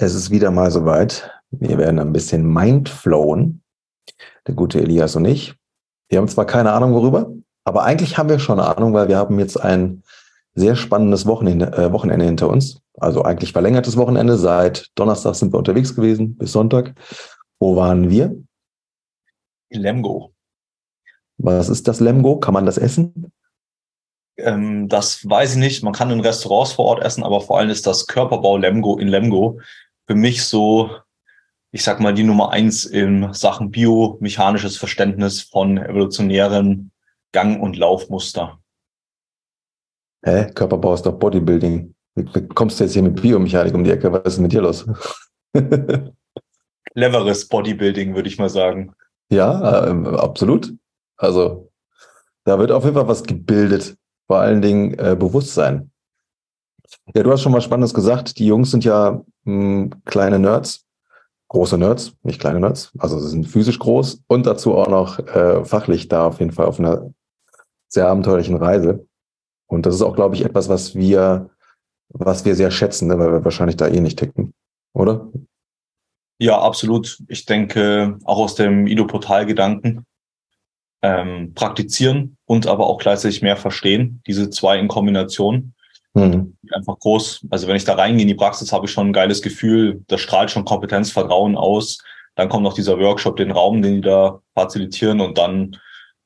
Es ist wieder mal soweit. Wir werden ein bisschen mindflowen. Der gute Elias und ich. Wir haben zwar keine Ahnung worüber, aber eigentlich haben wir schon eine Ahnung, weil wir haben jetzt ein sehr spannendes Wochenende, äh, Wochenende hinter uns. Also eigentlich verlängertes Wochenende. Seit Donnerstag sind wir unterwegs gewesen bis Sonntag. Wo waren wir? Lemgo. Was ist das Lemgo? Kann man das essen? Ähm, das weiß ich nicht. Man kann in Restaurants vor Ort essen, aber vor allem ist das Körperbau Lemgo in Lemgo für mich so, ich sag mal, die Nummer eins in Sachen biomechanisches Verständnis von evolutionären Gang- und Laufmuster. Hä? Körperbau ist doch Bodybuilding. Wie, kommst du jetzt hier mit Biomechanik um die Ecke? Was ist mit dir los? Cleveres Bodybuilding, würde ich mal sagen. Ja, äh, absolut. Also da wird auf jeden Fall was gebildet. Vor allen Dingen äh, Bewusstsein. Ja, du hast schon mal Spannendes gesagt. Die Jungs sind ja mh, kleine Nerds, große Nerds, nicht kleine Nerds. Also sie sind physisch groß und dazu auch noch äh, fachlich da auf jeden Fall auf einer sehr abenteuerlichen Reise. Und das ist auch, glaube ich, etwas, was wir, was wir sehr schätzen, ne, weil wir wahrscheinlich da eh nicht ticken, oder? Ja, absolut. Ich denke, auch aus dem Ido-Portal-Gedanken ähm, praktizieren und aber auch gleichzeitig mehr verstehen. Diese zwei in Kombination. Mhm. Einfach groß. Also wenn ich da reingehe in die Praxis, habe ich schon ein geiles Gefühl. Das strahlt schon Kompetenz, Vertrauen aus. Dann kommt noch dieser Workshop, den Raum, den die da facilitieren und dann,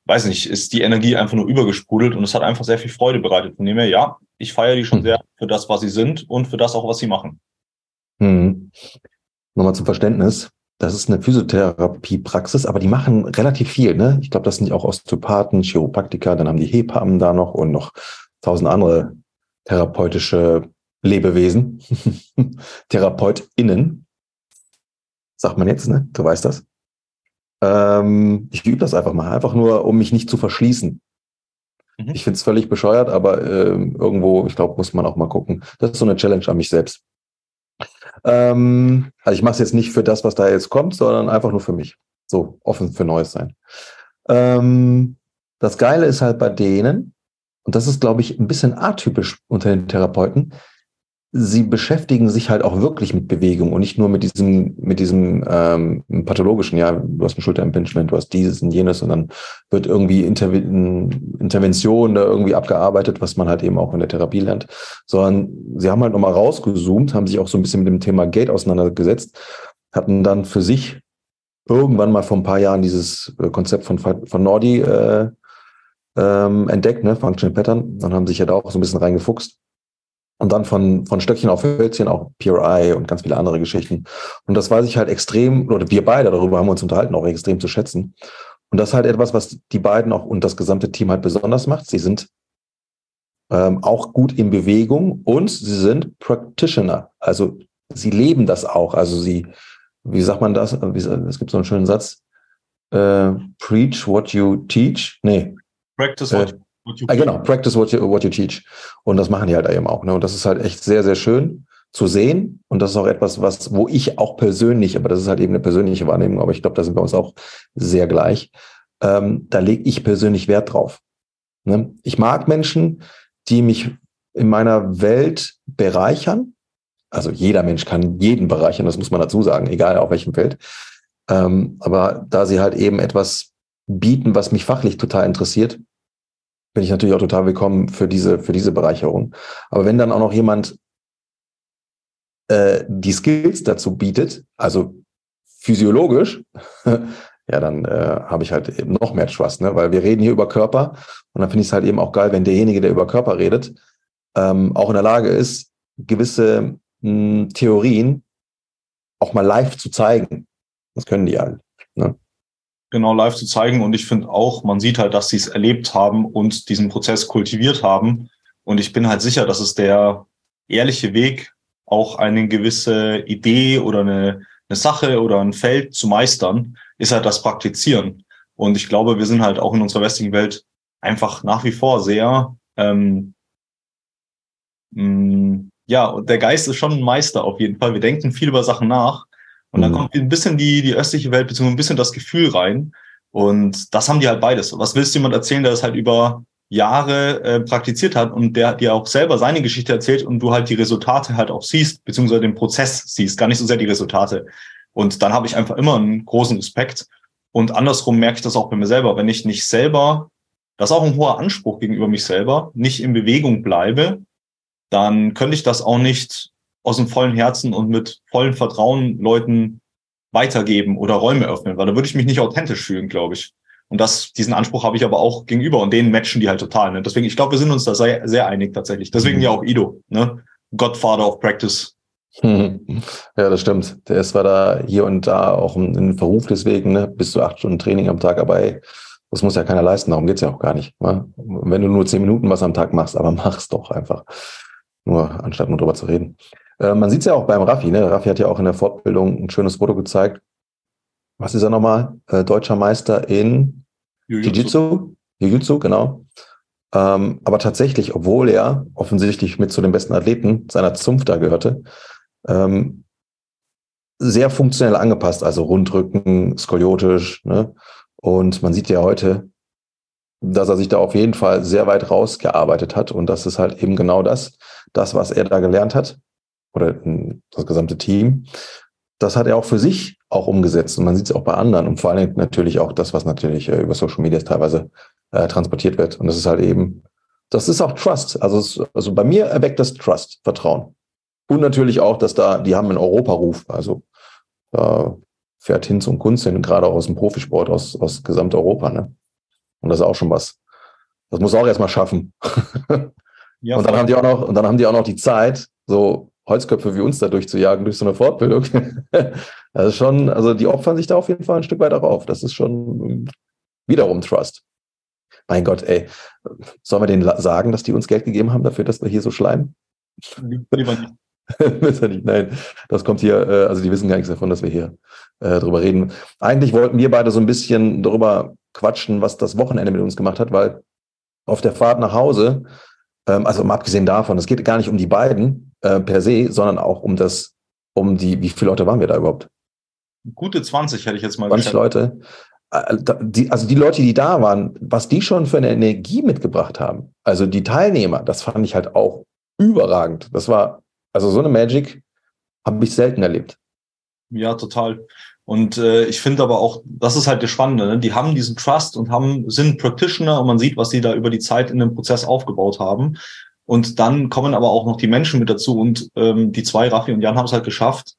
weiß nicht, ist die Energie einfach nur übergesprudelt und es hat einfach sehr viel Freude bereitet. Von dem her, ja, ich feiere die schon mhm. sehr für das, was sie sind und für das auch, was sie machen. Mhm. Nochmal zum Verständnis. Das ist eine Physiotherapiepraxis, aber die machen relativ viel. Ne? Ich glaube, das sind auch Osteopathen, Chiropraktiker, dann haben die Hebammen da noch und noch tausend andere therapeutische Lebewesen, TherapeutInnen, sagt man jetzt, ne? Du weißt das. Ähm, ich übe das einfach mal, einfach nur, um mich nicht zu verschließen. Mhm. Ich finde es völlig bescheuert, aber äh, irgendwo, ich glaube, muss man auch mal gucken. Das ist so eine Challenge an mich selbst. Ähm, also ich mache es jetzt nicht für das, was da jetzt kommt, sondern einfach nur für mich. So offen für Neues sein. Ähm, das Geile ist halt bei denen, und das ist, glaube ich, ein bisschen atypisch unter den Therapeuten, sie beschäftigen sich halt auch wirklich mit Bewegung und nicht nur mit diesem, mit diesem ähm, pathologischen, ja, du hast ein Schulterimpingement, du hast dieses und jenes und dann wird irgendwie Interven Intervention da irgendwie abgearbeitet, was man halt eben auch in der Therapie lernt, sondern sie haben halt nochmal rausgezoomt, haben sich auch so ein bisschen mit dem Thema Gate auseinandergesetzt, hatten dann für sich irgendwann mal vor ein paar Jahren dieses äh, Konzept von, von Nordi äh, ähm, entdeckt, ne, Functional Pattern, dann haben sich ja da auch so ein bisschen reingefuchst. Und dann von, von Stöckchen auf Hölzchen auch PRI und ganz viele andere Geschichten. Und das weiß ich halt extrem, oder wir beide darüber haben uns unterhalten, auch extrem zu schätzen. Und das ist halt etwas, was die beiden auch und das gesamte Team halt besonders macht. Sie sind ähm, auch gut in Bewegung und sie sind Practitioner. Also sie leben das auch. Also sie, wie sagt man das? Es gibt so einen schönen Satz. Äh, preach what you teach. Nee, Practice what, äh, what you äh, Genau, practice what you, what you teach. Und das machen die halt eben auch. Ne? Und das ist halt echt sehr, sehr schön zu sehen. Und das ist auch etwas, was, wo ich auch persönlich, aber das ist halt eben eine persönliche Wahrnehmung, aber ich glaube, da sind wir uns auch sehr gleich. Ähm, da lege ich persönlich Wert drauf. Ne? Ich mag Menschen, die mich in meiner Welt bereichern. Also jeder Mensch kann jeden bereichern, das muss man dazu sagen, egal auf welchem Feld. Ähm, aber da sie halt eben etwas bieten, was mich fachlich total interessiert, bin ich natürlich auch total willkommen für diese, für diese Bereicherung. Aber wenn dann auch noch jemand äh, die Skills dazu bietet, also physiologisch, ja, dann äh, habe ich halt eben noch mehr Trust, ne? weil wir reden hier über Körper und dann finde ich es halt eben auch geil, wenn derjenige, der über Körper redet, ähm, auch in der Lage ist, gewisse mh, hm, Theorien auch mal live zu zeigen. Das können die halt. Ne? Genau live zu zeigen. Und ich finde auch, man sieht halt, dass sie es erlebt haben und diesen Prozess kultiviert haben. Und ich bin halt sicher, dass es der ehrliche Weg, auch eine gewisse Idee oder eine, eine Sache oder ein Feld zu meistern, ist halt das Praktizieren. Und ich glaube, wir sind halt auch in unserer westlichen Welt einfach nach wie vor sehr, ähm, mh, mm, ja, der Geist ist schon ein Meister auf jeden Fall. Wir denken viel über Sachen nach und dann mhm. kommt ein bisschen die, die östliche Welt, beziehungsweise ein bisschen das Gefühl rein. Und das haben die halt beides. Was willst du jemand erzählen, der das halt über Jahre äh, praktiziert hat und der dir auch selber seine Geschichte erzählt und du halt die Resultate halt auch siehst, beziehungsweise den Prozess siehst, gar nicht so sehr die Resultate. Und dann habe ich einfach immer einen großen Respekt. Und andersrum merke ich das auch bei mir selber, wenn ich nicht selber, das ist auch ein hoher Anspruch gegenüber mich selber, nicht in Bewegung bleibe, dann könnte ich das auch nicht aus dem vollen Herzen und mit vollem Vertrauen Leuten weitergeben oder Räume öffnen, weil da würde ich mich nicht authentisch fühlen, glaube ich. Und das, diesen Anspruch habe ich aber auch gegenüber und denen matchen die halt total. Ne? Deswegen, ich glaube, wir sind uns da sehr, sehr einig tatsächlich. Deswegen mhm. ja auch Ido, ne? Godfather of Practice. Ja, das stimmt. Der ist zwar da hier und da auch ein Verruf deswegen, ne? bis zu acht Stunden Training am Tag, aber ey, das muss ja keiner leisten, darum geht's ja auch gar nicht. Ne? Wenn du nur zehn Minuten was am Tag machst, aber mach's doch einfach. Nur anstatt nur drüber zu reden. Äh, man sieht's ja auch beim Raffi, ne? Raffi hat ja auch in der Fortbildung ein schönes Foto gezeigt. Was ist er nochmal? Äh, deutscher Meister in Jiu-Jitsu, Jiu-Jitsu, genau. Ähm, aber tatsächlich, obwohl er offensichtlich mit zu den besten Athleten seiner Zunft da gehörte, ähm, sehr funktionell angepasst, also Rundrücken, skoliotisch. Ne? Und man sieht ja heute, dass er sich da auf jeden Fall sehr weit rausgearbeitet hat. Und das ist halt eben genau das, das, was er da gelernt hat, oder das gesamte Team, das hat er auch für sich auch umgesetzt. Und man sieht es auch bei anderen und vor allem natürlich auch das, was natürlich äh, über Social Media teilweise äh, transportiert wird. Und das ist halt eben, das ist auch Trust. Also, es, also bei mir erweckt das Trust, Vertrauen. Und natürlich auch, dass da, die haben einen Europaruf. Also da fährt Hinz und Kunst hin, gerade auch aus dem Profisport, aus, aus Gesamteuropa. Ne? Und das ist auch schon was. Das muss auch erstmal schaffen. Ja, und dann haben die auch noch, und dann haben die auch noch die Zeit, so Holzköpfe wie uns da durchzujagen durch so eine Fortbildung. also schon, also die opfern sich da auf jeden Fall ein Stück weiter auf. Das ist schon wiederum Trust. Mein Gott, ey, sollen wir denen sagen, dass die uns Geld gegeben haben dafür, dass wir hier so schleimen? Nein, das kommt hier, äh, also die wissen gar nichts davon, dass wir hier äh, drüber reden. Eigentlich wollten wir beide so ein bisschen darüber quatschen, was das Wochenende mit uns gemacht hat, weil auf der Fahrt nach Hause, ähm, also mal abgesehen davon, es geht gar nicht um die beiden, äh, per se, sondern auch um das, um die, wie viele Leute waren wir da überhaupt? Gute 20 hätte ich jetzt mal 20 geschätzt. Leute. Äh, die, also die Leute, die da waren, was die schon für eine Energie mitgebracht haben. Also die Teilnehmer, das fand ich halt auch überragend. Das war, also so eine Magic habe ich selten erlebt. Ja, total. Und äh, ich finde aber auch, das ist halt das Spannende, ne? die haben diesen Trust und haben, sind Practitioner und man sieht, was sie da über die Zeit in dem Prozess aufgebaut haben. Und dann kommen aber auch noch die Menschen mit dazu. Und ähm, die zwei, Raffi und Jan, haben es halt geschafft,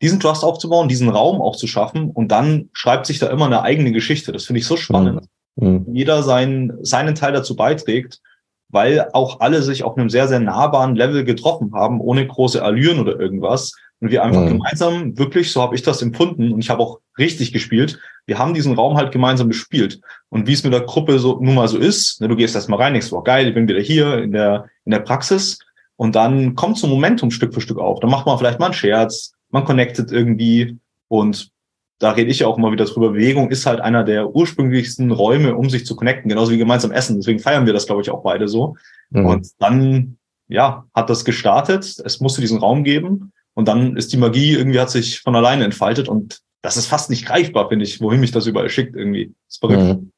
diesen Trust aufzubauen, diesen Raum auch zu schaffen. Und dann schreibt sich da immer eine eigene Geschichte. Das finde ich so spannend. Mhm. Jeder seinen, seinen Teil dazu beiträgt, weil auch alle sich auf einem sehr, sehr nahbaren Level getroffen haben, ohne große Allüren oder irgendwas. Und wir einfach mhm. gemeinsam, wirklich, so habe ich das empfunden, und ich habe auch richtig gespielt, wir haben diesen Raum halt gemeinsam bespielt. Und wie es mit der Gruppe so nun mal so ist, ne, du gehst erstmal rein, denkst, wow, geil, ich bin wieder hier in der, in der Praxis. Und dann kommt so ein Momentum Stück für Stück auf. Dann macht man vielleicht mal einen Scherz, man connectet irgendwie. Und da rede ich ja auch immer wieder drüber. Bewegung ist halt einer der ursprünglichsten Räume, um sich zu connecten, genauso wie gemeinsam essen. Deswegen feiern wir das, glaube ich, auch beide so. Mhm. Und dann, ja, hat das gestartet. Es musste diesen Raum geben. Und dann ist die Magie irgendwie hat sich von alleine entfaltet und das ist fast nicht greifbar, finde ich, wohin mich das überall schickt irgendwie. Das ist verrückt. Mhm.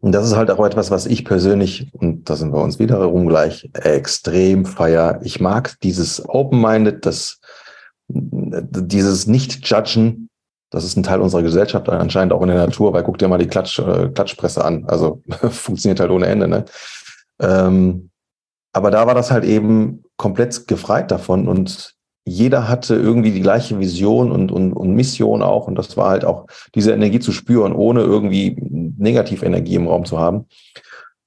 Und das ist halt auch etwas, was ich persönlich, und da sind wir uns wiederum gleich, extrem feier. Ich mag dieses Open-Minded, das, dieses Nicht-Judgen, das ist ein Teil unserer Gesellschaft, anscheinend auch in der Natur, weil guck dir mal die Klatsch, äh, Klatschpresse an. Also funktioniert halt ohne Ende, ne? Ähm, aber da war das halt eben komplett gefreit davon und jeder hatte irgendwie die gleiche Vision und, und, und Mission auch. Und das war halt auch diese Energie zu spüren, ohne irgendwie Negativenergie im Raum zu haben.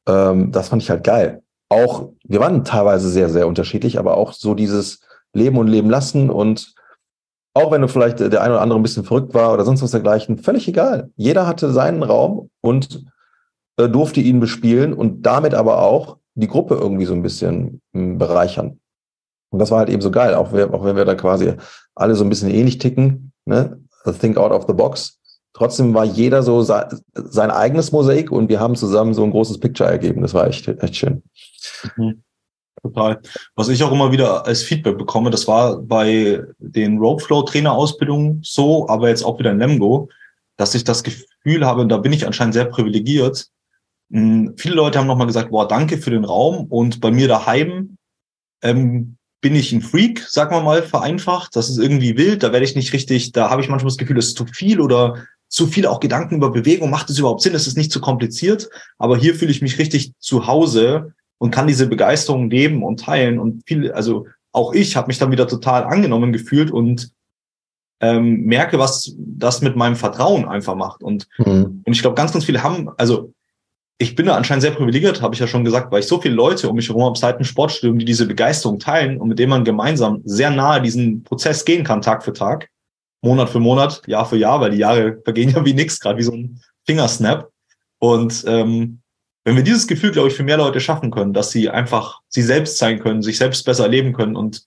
Ähm, das fand ich halt geil. Auch, wir waren teilweise sehr, sehr unterschiedlich, aber auch so dieses Leben und Leben lassen und auch wenn du vielleicht der eine oder andere ein bisschen verrückt war oder sonst was dergleichen, völlig egal. Jeder hatte seinen Raum und äh, durfte ihn bespielen und damit aber auch die Gruppe irgendwie so ein bisschen hm, bereichern. Und das war halt eben so geil, auch, wir, auch wenn wir da quasi alle so ein bisschen ähnlich ticken, ne? Think out of the box. Trotzdem war jeder so sein, sein eigenes Mosaik und wir haben zusammen so ein großes Picture ergeben. Das war echt, echt schön. Mhm. Total. Was ich auch immer wieder als Feedback bekomme, das war bei den Roadflow-Trainer-Ausbildungen so, aber jetzt auch wieder in Lemgo, dass ich das Gefühl habe, da bin ich anscheinend sehr privilegiert, Hm, viele Leute haben nochmal gesagt, boah, danke für den Raum. Und bei mir daheim ähm, bin ich ein Freak, sagen wir mal, vereinfacht. Das ist irgendwie wild. Da werde ich nicht richtig, da habe ich manchmal das Gefühl, es ist zu viel oder zu viel auch Gedanken über Bewegung. Macht es überhaupt Sinn? Es ist nicht zu kompliziert. Aber hier fühle ich mich richtig zu Hause und kann diese Begeisterung leben und teilen. Und viel, also auch ich habe mich dann wieder total angenommen gefühlt und ähm, merke, was das mit meinem Vertrauen einfach macht. Und, mhm. und ich glaube, ganz, ganz viele haben, also ich bin da anscheinend sehr privilegiert, habe ich ja schon gesagt, weil ich so viele Leute um mich herum habe seit dem Sportstudium, die diese Begeisterung teilen und mit denen man gemeinsam sehr nahe diesen Prozess gehen kann, Tag für Tag, Monat für Monat, Jahr für Jahr, weil die Jahre vergehen ja wie nix, gerade wie so ein Fingersnap. Und ähm, wenn wir dieses Gefühl, glaube ich, für mehr Leute schaffen können, dass sie einfach sie selbst sein können, sich selbst besser erleben können und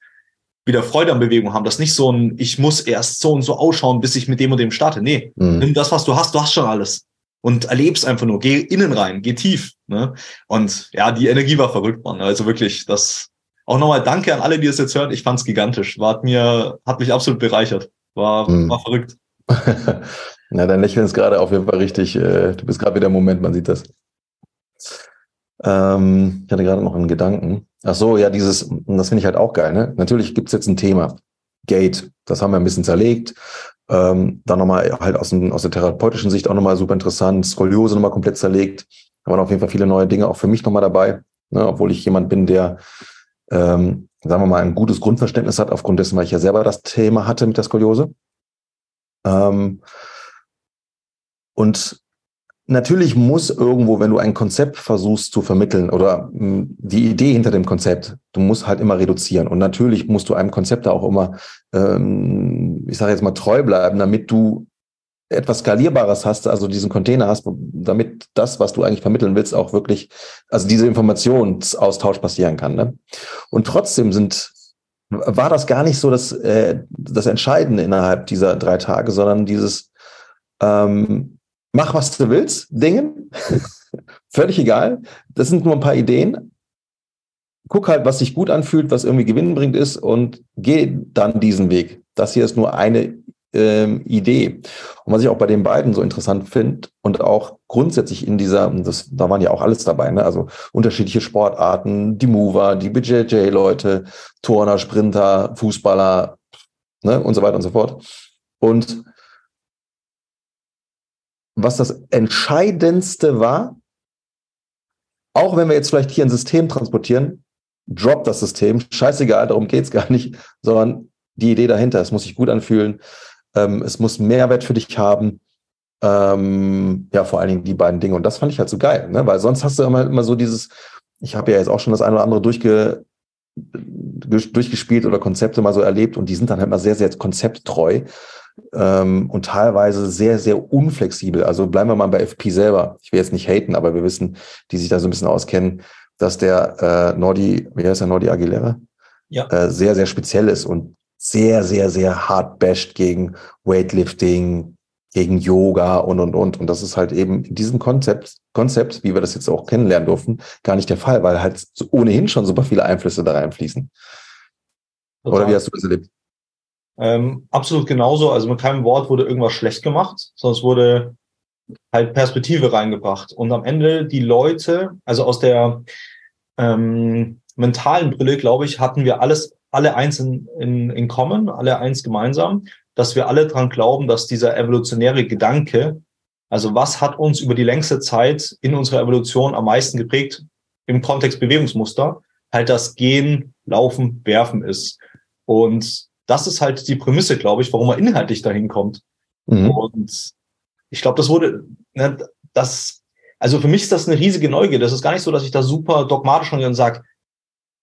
wieder Freude an Bewegung haben, dass nicht so ein, ich muss erst so und so ausschauen, bis ich mit dem und dem starte. Nee, mhm. nimm das, was du hast, du hast schon alles und erlebst einfach nur. Geh innen rein, geh tief. Ne? Und ja, die Energie war verrückt, Mann. Also wirklich, das auch nochmal danke an alle, die es jetzt hören. Ich fand's gigantisch. War hat mir, hat mich absolut bereichert. War, hm. war verrückt. Na, dein Lächeln ist gerade auf jeden Fall richtig. Äh, du bist gerade wieder im Moment, man sieht das. Ähm, ich hatte gerade noch einen Gedanken. Ach so, ja, dieses, das finde ich halt auch geil. Ne? Natürlich gibt's jetzt ein Thema. Gate, das haben wir ein bisschen zerlegt. Ähm, dann nochmal halt aus, dem, aus der therapeutischen Sicht auch nochmal super interessant. Skoliose nochmal komplett zerlegt. Da waren auf jeden Fall viele neue Dinge auch für mich nochmal dabei. Ne, obwohl ich jemand bin, der, ähm, sagen wir mal, ein gutes Grundverständnis hat, aufgrund dessen, weil ich ja selber das Thema hatte mit der Skoliose. Ähm, und natürlich muss irgendwo, wenn du ein Konzept versuchst zu vermitteln oder hm, die Idee hinter dem Konzept, du musst halt immer reduzieren. Und natürlich musst du einem Konzept da auch immer, ähm, ich sage jetzt mal, treu bleiben, damit du etwas Skalierbares hast, also diesen Container hast, damit das, was du eigentlich vermitteln willst, auch wirklich, also diese Informationsaustausch passieren kann. Ne? Und trotzdem sind war das gar nicht so das, äh, das Entscheidende innerhalb dieser drei Tage, sondern dieses ähm, mach, was du willst, Dingen. Völlig egal. Das sind nur ein paar Ideen. Guck halt, was sich gut anfühlt, was irgendwie gewinnbringend ist und geh dann diesen Weg. Das hier ist nur eine ähm, Idee. Und was ich auch bei den beiden so interessant finde und auch grundsätzlich in dieser, das, da waren ja auch alles dabei, ne? also unterschiedliche Sportarten, die Mover, die BJJ-Leute, Turner, Sprinter, Fußballer ne? und so weiter und so fort. Und was das Entscheidendste war, auch wenn wir jetzt vielleicht hier ein System transportieren, drop das System, scheißegal, darum geht's gar nicht, sondern die Idee dahinter, es muss sich gut anfühlen, ähm, es muss Mehrwert für dich haben, ähm, ja, vor allen Dingen die beiden Dinge. Und das fand ich halt so geil, ne? weil sonst hast du immer, immer so dieses, ich habe ja jetzt auch schon das eine oder andere durchge, durchgespielt oder Konzepte mal so erlebt und die sind dann halt mal sehr, sehr konzepttreu ähm, und teilweise sehr, sehr unflexibel. Also bleiben wir mal bei FP selber. Ich will jetzt nicht haten, aber wir wissen, die sich da so ein bisschen auskennen, dass der äh, Nordi, wie heißt der Nordi Aguilera? Ja. Äh, sehr, sehr speziell ist und sehr, sehr, sehr hart basht gegen Weightlifting, gegen Yoga und, und, und. Und das ist halt eben in diesem Konzept, Konzept, wie wir das jetzt auch kennenlernen durften, gar nicht der Fall, weil halt ohnehin schon super viele Einflüsse da reinfließen. Total. Oder wie hast du das erlebt? Ähm, absolut genauso. Also mit keinem Wort wurde irgendwas schlecht gemacht, sondern es wurde halt Perspektive reingebracht. Und am Ende die Leute, also aus der ähm, mentalen Brille, glaube ich, hatten wir alles, alle eins in, in, in common, alle eins gemeinsam, dass wir alle dran glauben, dass dieser evolutionäre Gedanke, also was hat uns über die längste Zeit in unserer Evolution am meisten geprägt im Kontext Bewegungsmuster, halt das Gehen, Laufen, Werfen ist. Und das ist halt die Prämisse, glaube ich, warum man inhaltlich dahin kommt. Mhm. Und ich glaube, das wurde, ne, das, also für mich ist das eine riesige Neugier. Das ist gar nicht so, dass ich da super dogmatisch rangehe und sage,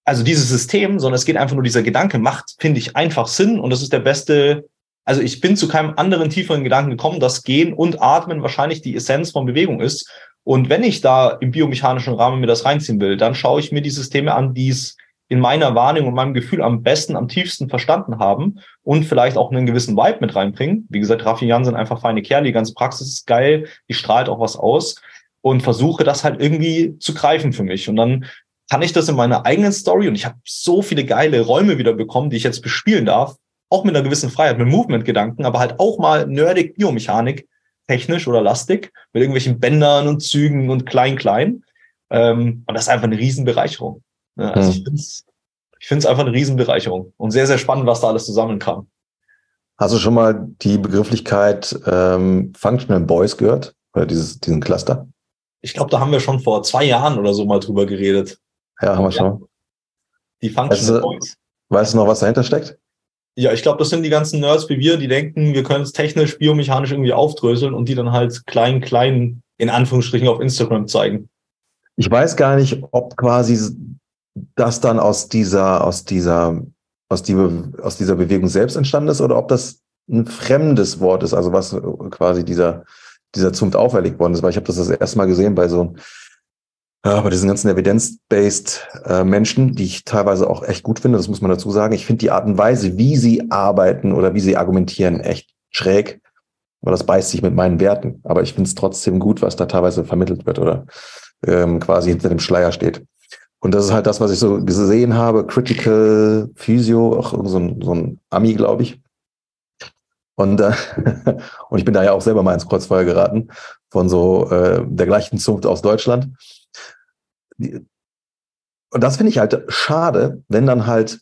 also dieses System, sondern es geht einfach nur dieser Gedanke, macht, finde ich, einfach Sinn und das ist der beste, also ich bin zu keinem anderen tieferen Gedanken gekommen, dass Gehen und Atmen wahrscheinlich die Essenz von Bewegung ist. Und wenn ich da im biomechanischen Rahmen mir das reinziehen will, dann schaue ich mir die Systeme an, die es in meiner Wahrnehmung und meinem Gefühl am besten, am tiefsten verstanden haben und vielleicht auch einen gewissen Vibe mit reinbringen. Wie gesagt, Raffi Jan sind einfach feine Kerle, die ganze Praxis ist geil, die strahlt auch was aus und versuche das halt irgendwie zu greifen für mich. Und dann kann ich das in meiner eigenen Story und ich habe so viele geile Räume wieder bekommen, die ich jetzt bespielen darf, auch mit einer gewissen Freiheit, mit Movement-Gedanken, aber halt auch mal nerdig Biomechanik, technisch oder lastig mit irgendwelchen Bändern und Zügen und klein, klein. Ähm, und das ist einfach eine Riesenbereicherung. Ne? Also hm. ich finde es ich find's einfach eine Riesenbereicherung und sehr, sehr spannend, was da alles zusammenkam. Hast du schon mal die Begrifflichkeit ähm, Functional Boys gehört? Oder dieses, diesen Cluster? Ich glaube, da haben wir schon vor zwei Jahren oder so mal drüber geredet. Ja, haben wir schon. Die Functional Boys. Weißt du noch, was dahinter steckt? Ja, ich glaube, das sind die ganzen Nerds wie wir, die denken, wir können es technisch, biomechanisch irgendwie aufdröseln und die dann halt klein, klein in Anführungsstrichen auf Instagram zeigen. Ich weiß gar nicht, ob quasi das dann aus dieser, aus dieser, aus, die, aus dieser Bewegung selbst entstanden ist oder ob das ein fremdes Wort ist, also was quasi dieser, dieser Zunft auferlegt worden ist, weil ich habe das das erste Mal gesehen bei so ja, bei diesen ganzen evidence-based äh, Menschen, die ich teilweise auch echt gut finde, das muss man dazu sagen. Ich finde die Art und Weise, wie sie arbeiten oder wie sie argumentieren, echt schräg, weil das beißt sich mit meinen Werten. Aber ich finde es trotzdem gut, was da teilweise vermittelt wird oder ähm, quasi hinter dem Schleier steht. Und das ist halt das, was ich so gesehen habe. Critical Physio, auch so ein, so ein Ami, glaube ich. Und, äh, und ich bin da ja auch selber mal ins Kreuzfeuer geraten von so äh, der gleichen Zunft aus Deutschland und das finde ich halt schade, wenn dann halt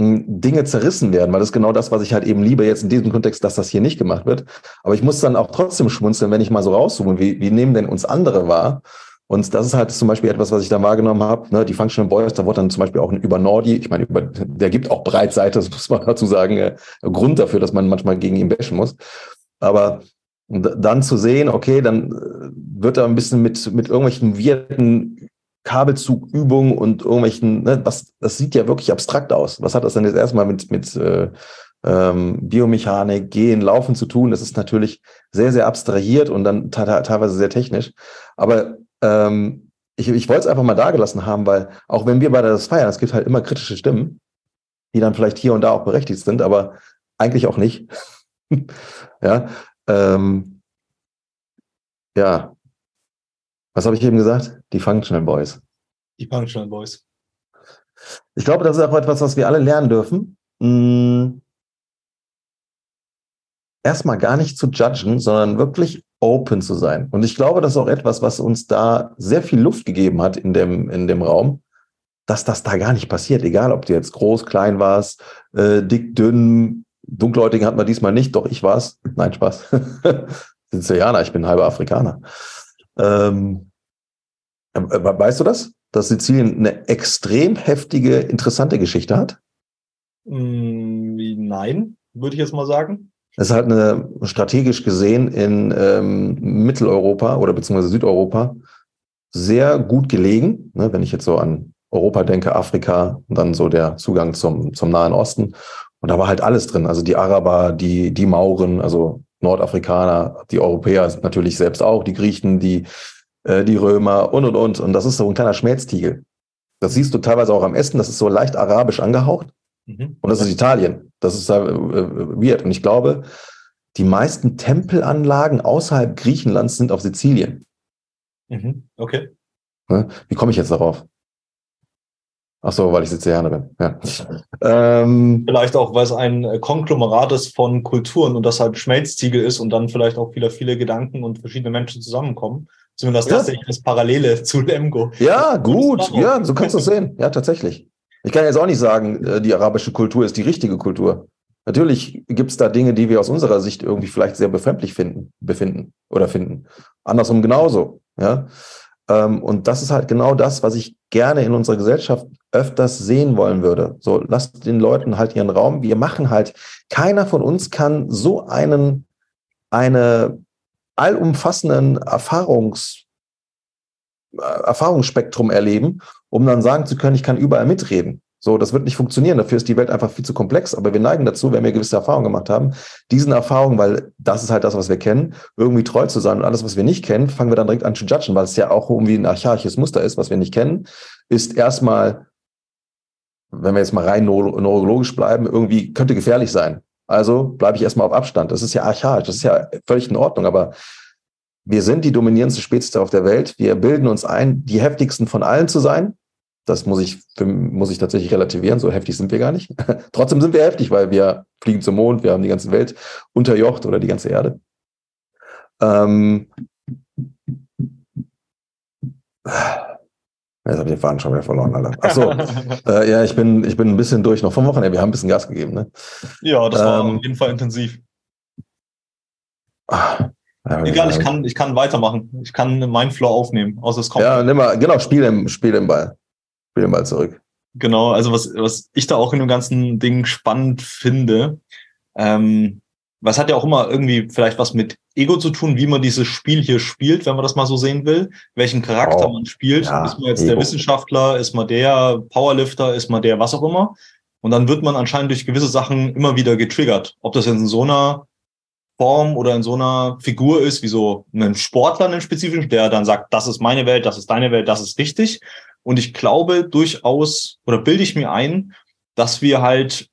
hm, Dinge zerrissen werden, weil das ist genau das, was ich halt eben liebe jetzt in diesem Kontext, dass das hier nicht gemacht wird. Aber ich muss dann auch trotzdem schmunzeln, wenn ich mal so rauszoome, wie, wie nehmen denn uns andere wahr? Und das ist halt zum Beispiel etwas, was ich da wahrgenommen habe. Ne, die Functional Boys, da wurde dann zum Beispiel auch über Nordi, ich meine, über, der gibt auch Breitseite, das muss man dazu sagen, äh, Grund dafür, dass man manchmal gegen ihn bashen muss. Aber dann zu sehen, okay, dann äh, wird da ein bisschen mit, mit irgendwelchen wirten Kabelzugübungen und irgendwelchen, ne, was, das sieht ja wirklich abstrakt aus. Was hat das denn jetzt erstmal mit, mit äh, ähm, Biomechanik, Gehen, Laufen zu tun? Das ist natürlich sehr, sehr abstrahiert und dann teilweise sehr technisch. Aber ähm, ich, ich wollte es einfach mal dagelassen haben, weil auch wenn wir beide das feiern, es gibt halt immer kritische Stimmen, die dann vielleicht hier und da auch berechtigt sind, aber eigentlich auch nicht. ja, ähm, ja, was habe ich eben gesagt? Die Functional Boys. Die Functional Boys. Ich glaube, das ist auch etwas, was wir alle lernen dürfen. Hm. Erstmal gar nicht zu judgen, sondern wirklich open zu sein. Und ich glaube, das ist auch etwas, was uns da sehr viel Luft gegeben hat in dem, in dem Raum, dass das da gar nicht passiert. Egal, ob du jetzt groß, klein warst, äh, dick, dünn, dunkelhäutigen hatten wir diesmal nicht, doch ich war's. Nein, Spaß. Sizilianer, ich bin halber Afrikaner. Ähm, äh, weißt du das? Dass Sizilien eine extrem heftige, interessante Geschichte hat? Mm, nein, würde ich jetzt mal sagen. Es ist halt eine, strategisch gesehen in ähm, Mitteleuropa oder beziehungsweise Südeuropa sehr gut gelegen. Ne, wenn ich jetzt so an Europa denke, Afrika und dann so der Zugang zum, zum Nahen Osten. Und da war halt alles drin. Also die Araber, die, die Mauren, also Nordafrikaner, die Europäer natürlich selbst auch, die Griechen, die, äh, die Römer und und und. Und das ist so ein kleiner Schmelztiegel. Das siehst du teilweise auch am Essen, das ist so leicht arabisch angehaucht. Mhm. Und das ist Italien. Das ist äh, äh, weird. Und ich glaube, die meisten Tempelanlagen außerhalb Griechenlands sind auf Sizilien. Mhm. Okay. Ne? Wie komme ich jetzt darauf? Ach so, weil ich Sizilianer bin. Ja. Ähm, vielleicht auch, weil es ein äh, Konglomerat ist von Kulturen und das halt Schmelztiegel ist und dann vielleicht auch viele, viele Gedanken und verschiedene Menschen zusammenkommen. Zumindest ja. tatsächlich das Parallele zu Lemgo. Ja, gut. Ja, so kannst du es sehen. Ja, tatsächlich. Ich kann jetzt auch nicht sagen, äh, die arabische Kultur ist die richtige Kultur. Natürlich gibt es da Dinge, die wir aus unserer Sicht irgendwie vielleicht sehr befremdlich finden, befinden oder finden. Andersrum genauso. Ja. Ähm, und das ist halt genau das, was ich gerne in unserer Gesellschaft öfters sehen wollen würde. So, lasst den Leuten halt ihren Raum. Wir machen halt, keiner von uns kann so einen, eine allumfassenden Erfahrungs, äh, Erfahrungsspektrum erleben, um dann sagen zu können, ich kann überall mitreden. So, das wird nicht funktionieren. Dafür ist die Welt einfach viel zu komplex. Aber wir neigen dazu, wenn wir gewisse Erfahrungen gemacht haben, diesen Erfahrungen, weil das ist halt das, was wir kennen, irgendwie treu zu sein. Und alles, was wir nicht kennen, fangen wir dann direkt an zu judgen, weil es ja auch irgendwie ein archaisches Muster ist, was wir nicht kennen, ist erstmal, wenn wir jetzt mal rein neurologisch bleiben, irgendwie könnte gefährlich sein. Also bleibe ich erstmal auf Abstand. Das ist ja archaisch. Das ist ja völlig in Ordnung. Aber wir sind die dominierendste Spezies auf der Welt. Wir bilden uns ein, die heftigsten von allen zu sein. Das muss ich, muss ich tatsächlich relativieren. So heftig sind wir gar nicht. Trotzdem sind wir heftig, weil wir fliegen zum Mond, wir haben die ganze Welt unterjocht oder die ganze Erde. Ähm, Jetzt habe ich den Faden schon wieder verloren, Alter. Achso, äh, ja, ich bin, ich bin ein bisschen durch noch vom Wochenende. Wir haben ein bisschen Gas gegeben, ne? Ja, das war ähm, auf jeden Fall intensiv. Ach, ja, Egal, ich kann, ich kann weitermachen. Ich kann meinen Flow aufnehmen, außer es kommt. Ja, nimm mal, genau, spiel den, spiel den Ball. Spiel den Ball zurück. Genau, also was, was ich da auch in dem ganzen Ding spannend finde, ähm, was hat ja auch immer irgendwie vielleicht was mit Ego zu tun, wie man dieses Spiel hier spielt, wenn man das mal so sehen will, welchen Charakter oh, man spielt. Ja, ist man jetzt Ego. der Wissenschaftler, ist man der Powerlifter, ist man der was auch immer. Und dann wird man anscheinend durch gewisse Sachen immer wieder getriggert. Ob das in so einer Form oder in so einer Figur ist, wie so ein Sportler, einen spezifischen, der dann sagt, das ist meine Welt, das ist deine Welt, das ist richtig. Und ich glaube durchaus, oder bilde ich mir ein, dass wir halt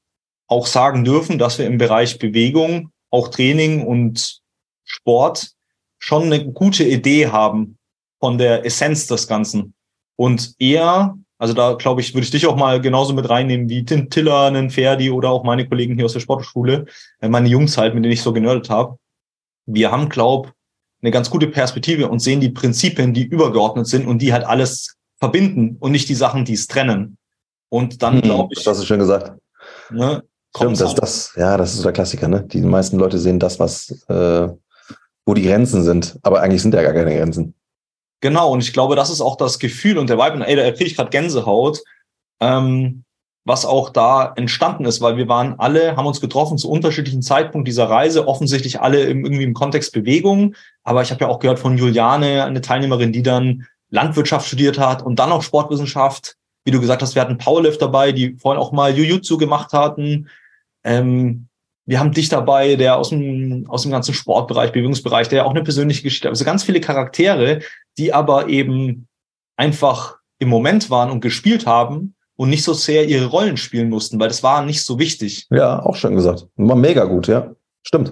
auch sagen dürfen, dass wir im Bereich Bewegung auch Training und Sport schon eine gute Idee haben von der Essenz des Ganzen. Und eher, also da glaube ich, würde ich dich auch mal genauso mit reinnehmen wie Tim Tiller, einen Ferdi oder auch meine Kollegen hier aus der Sportschule, äh, meine Jungs halt, mit denen ich so genördet habe. Wir haben, glaube eine ganz gute Perspektive und sehen die Prinzipien, die übergeordnet sind und die halt alles verbinden und nicht die Sachen, die es trennen. Und dann hm, glaube ich. Das hast du schon gesagt. Ne, Stimmt, das, das, ja, das ist der Klassiker, ne? Die meisten Leute sehen das, was, äh, wo die Grenzen sind, aber eigentlich sind ja gar keine Grenzen. Genau, und ich glaube, das ist auch das Gefühl und der Vibe, ey, da kriege ich gerade Gänsehaut, ähm, was auch da entstanden ist, weil wir waren alle, haben uns getroffen zu unterschiedlichen Zeitpunkten dieser Reise, offensichtlich alle im, irgendwie im Kontext Bewegung, aber ich habe ja auch gehört von Juliane, eine Teilnehmerin, die dann Landwirtschaft studiert hat und dann auch Sportwissenschaft. Wie du gesagt hast, wir hatten Powerlift dabei, die vorhin auch mal Jiu-Jitsu gemacht hatten. Ähm, wir haben dich dabei, der aus dem, aus dem ganzen Sportbereich, Bewegungsbereich, der auch eine persönliche Geschichte hat. Also ganz viele Charaktere, die aber eben einfach im Moment waren und gespielt haben und nicht so sehr ihre Rollen spielen mussten, weil das war nicht so wichtig. Ja, auch schön gesagt. War mega gut, ja. Stimmt.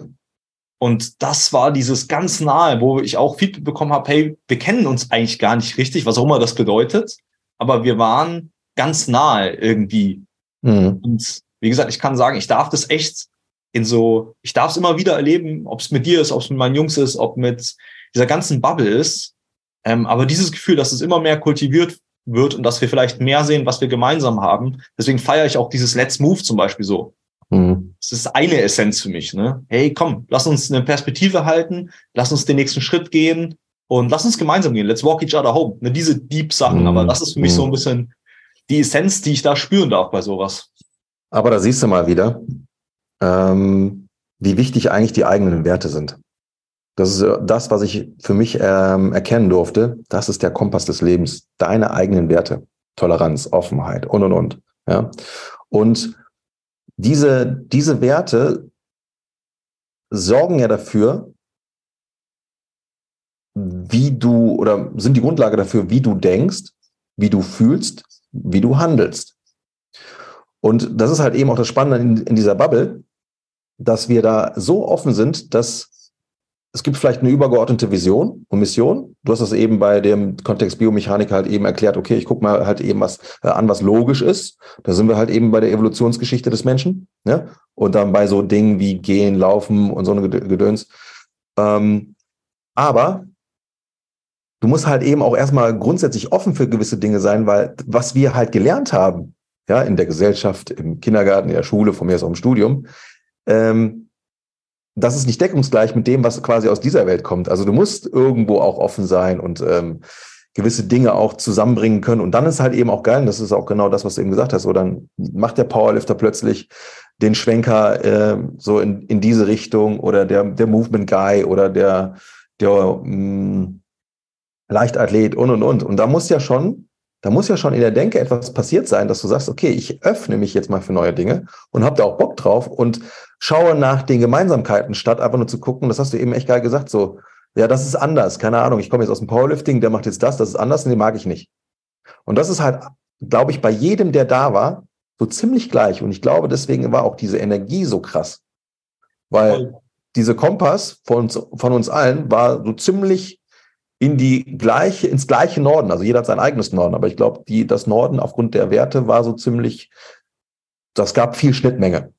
Und das war dieses ganz nahe, wo ich auch Feedback bekommen habe, hey, wir kennen uns eigentlich gar nicht richtig, was auch immer das bedeutet, aber wir waren ganz nahe irgendwie. Mhm. Und wie gesagt, ich kann sagen, ich darf das echt in so, ich darf es immer wieder erleben, ob es mit dir ist, ob es mit meinen Jungs ist, ob mit dieser ganzen Bubble ist. Ähm, aber dieses Gefühl, dass es immer mehr kultiviert wird und dass wir vielleicht mehr sehen, was wir gemeinsam haben. Deswegen feiere ich auch dieses Let's Move zum Beispiel so. Mhm. Das ist eine Essenz für mich. Ne? Hey, komm, lass uns eine Perspektive halten, lass uns den nächsten Schritt gehen und lass uns gemeinsam gehen. Let's walk each other home. Ne, diese Deep Sachen. Mhm. Aber das ist für mich mhm. so ein bisschen die Essenz, die ich da spüren darf bei sowas. Aber da siehst du mal wieder, ähm, wie wichtig eigentlich die eigenen Werte sind. Das ist das, was ich für mich ähm, erkennen durfte. Das ist der Kompass des Lebens. Deine eigenen Werte. Toleranz, Offenheit und, und, und. Ja. Und diese, diese Werte sorgen ja dafür, wie du oder sind die Grundlage dafür, wie du denkst, wie du fühlst, wie du handelst. Und das ist halt eben auch das Spannende in, in dieser Bubble, dass wir da so offen sind, dass es gibt vielleicht eine übergeordnete Vision und Mission. Du hast das eben bei dem Kontext Biomechanik halt eben erklärt, okay, ich gucke mal halt eben was äh, an, was logisch ist. Da sind wir halt eben bei der Evolutionsgeschichte des Menschen. Ja? Und dann bei so Dingen wie Gehen, Laufen und so eine Gedöns. Ähm, aber du musst halt eben auch erstmal grundsätzlich offen für gewisse Dinge sein, weil was wir halt gelernt haben, ja, in der Gesellschaft, im Kindergarten, in der Schule, von mir aus auch im Studium, ähm, das ist nicht deckungsgleich mit dem, was quasi aus dieser Welt kommt. Also du musst irgendwo auch offen sein und ähm, gewisse Dinge auch zusammenbringen können. Und dann ist halt eben auch geil, und das ist auch genau das, was du eben gesagt hast, so dann macht der Powerlifter plötzlich den Schwenker äh, so in, in diese Richtung oder der, der Movement Guy oder der, der mh, mm, Leichtathlet und und und. Und da muss ja schon da muss ja schon in der Denke etwas passiert sein, dass du sagst, okay, ich öffne mich jetzt mal für neue Dinge und habe da auch Bock drauf und schaue nach den Gemeinsamkeiten statt einfach nur zu gucken, das hast du eben echt geil gesagt, so, ja, das ist anders, keine Ahnung, ich komme jetzt aus dem Powerlifting, der macht jetzt das, das ist anders und den mag ich nicht. Und das ist halt, glaube ich, bei jedem, der da war, so ziemlich gleich. Und ich glaube, deswegen war auch diese Energie so krass. Weil diese Kompass von uns, von uns allen war so ziemlich in die gleiche, ins gleiche Norden. Also jeder hat sein eigenes Norden, aber ich glaube, die, das Norden aufgrund der Werte war so ziemlich, das gab viel Schnittmenge.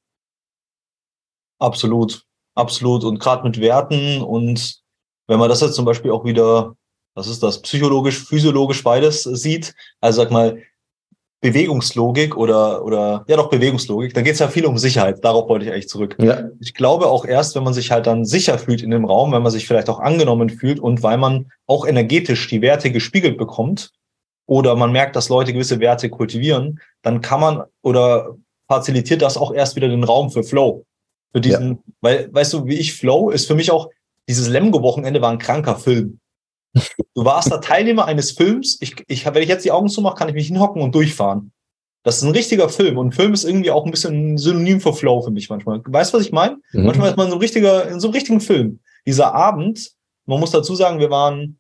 Absolut, absolut. Und gerade mit Werten und wenn man das jetzt zum Beispiel auch wieder, was ist das, psychologisch, physiologisch beides sieht, also sag mal, Bewegungslogik oder, oder ja doch Bewegungslogik, dann geht es ja viel um Sicherheit. Darauf wollte ich eigentlich zurück. Ja. Ich glaube auch erst, wenn man sich halt dann sicher fühlt in dem Raum, wenn man sich vielleicht auch angenommen fühlt und weil man auch energetisch die Werte gespiegelt bekommt oder man merkt, dass Leute gewisse Werte kultivieren, dann kann man oder facilitiert das auch erst wieder den Raum für Flow. Für diesen, ja. weil, weißt du, wie ich Flow ist für mich auch, dieses Lemgo-Wochenende war ein kranker Film. Du warst da Teilnehmer eines Films. Ich, ich, wenn ich jetzt die Augen zumache, kann ich mich hinhocken und durchfahren. Das ist ein richtiger Film. Und Film ist irgendwie auch ein bisschen ein Synonym für Flow für mich manchmal. Weißt du, was ich meine? Mhm. Manchmal ist man so ein richtiger, in so einem richtigen Film. Dieser Abend, man muss dazu sagen, wir waren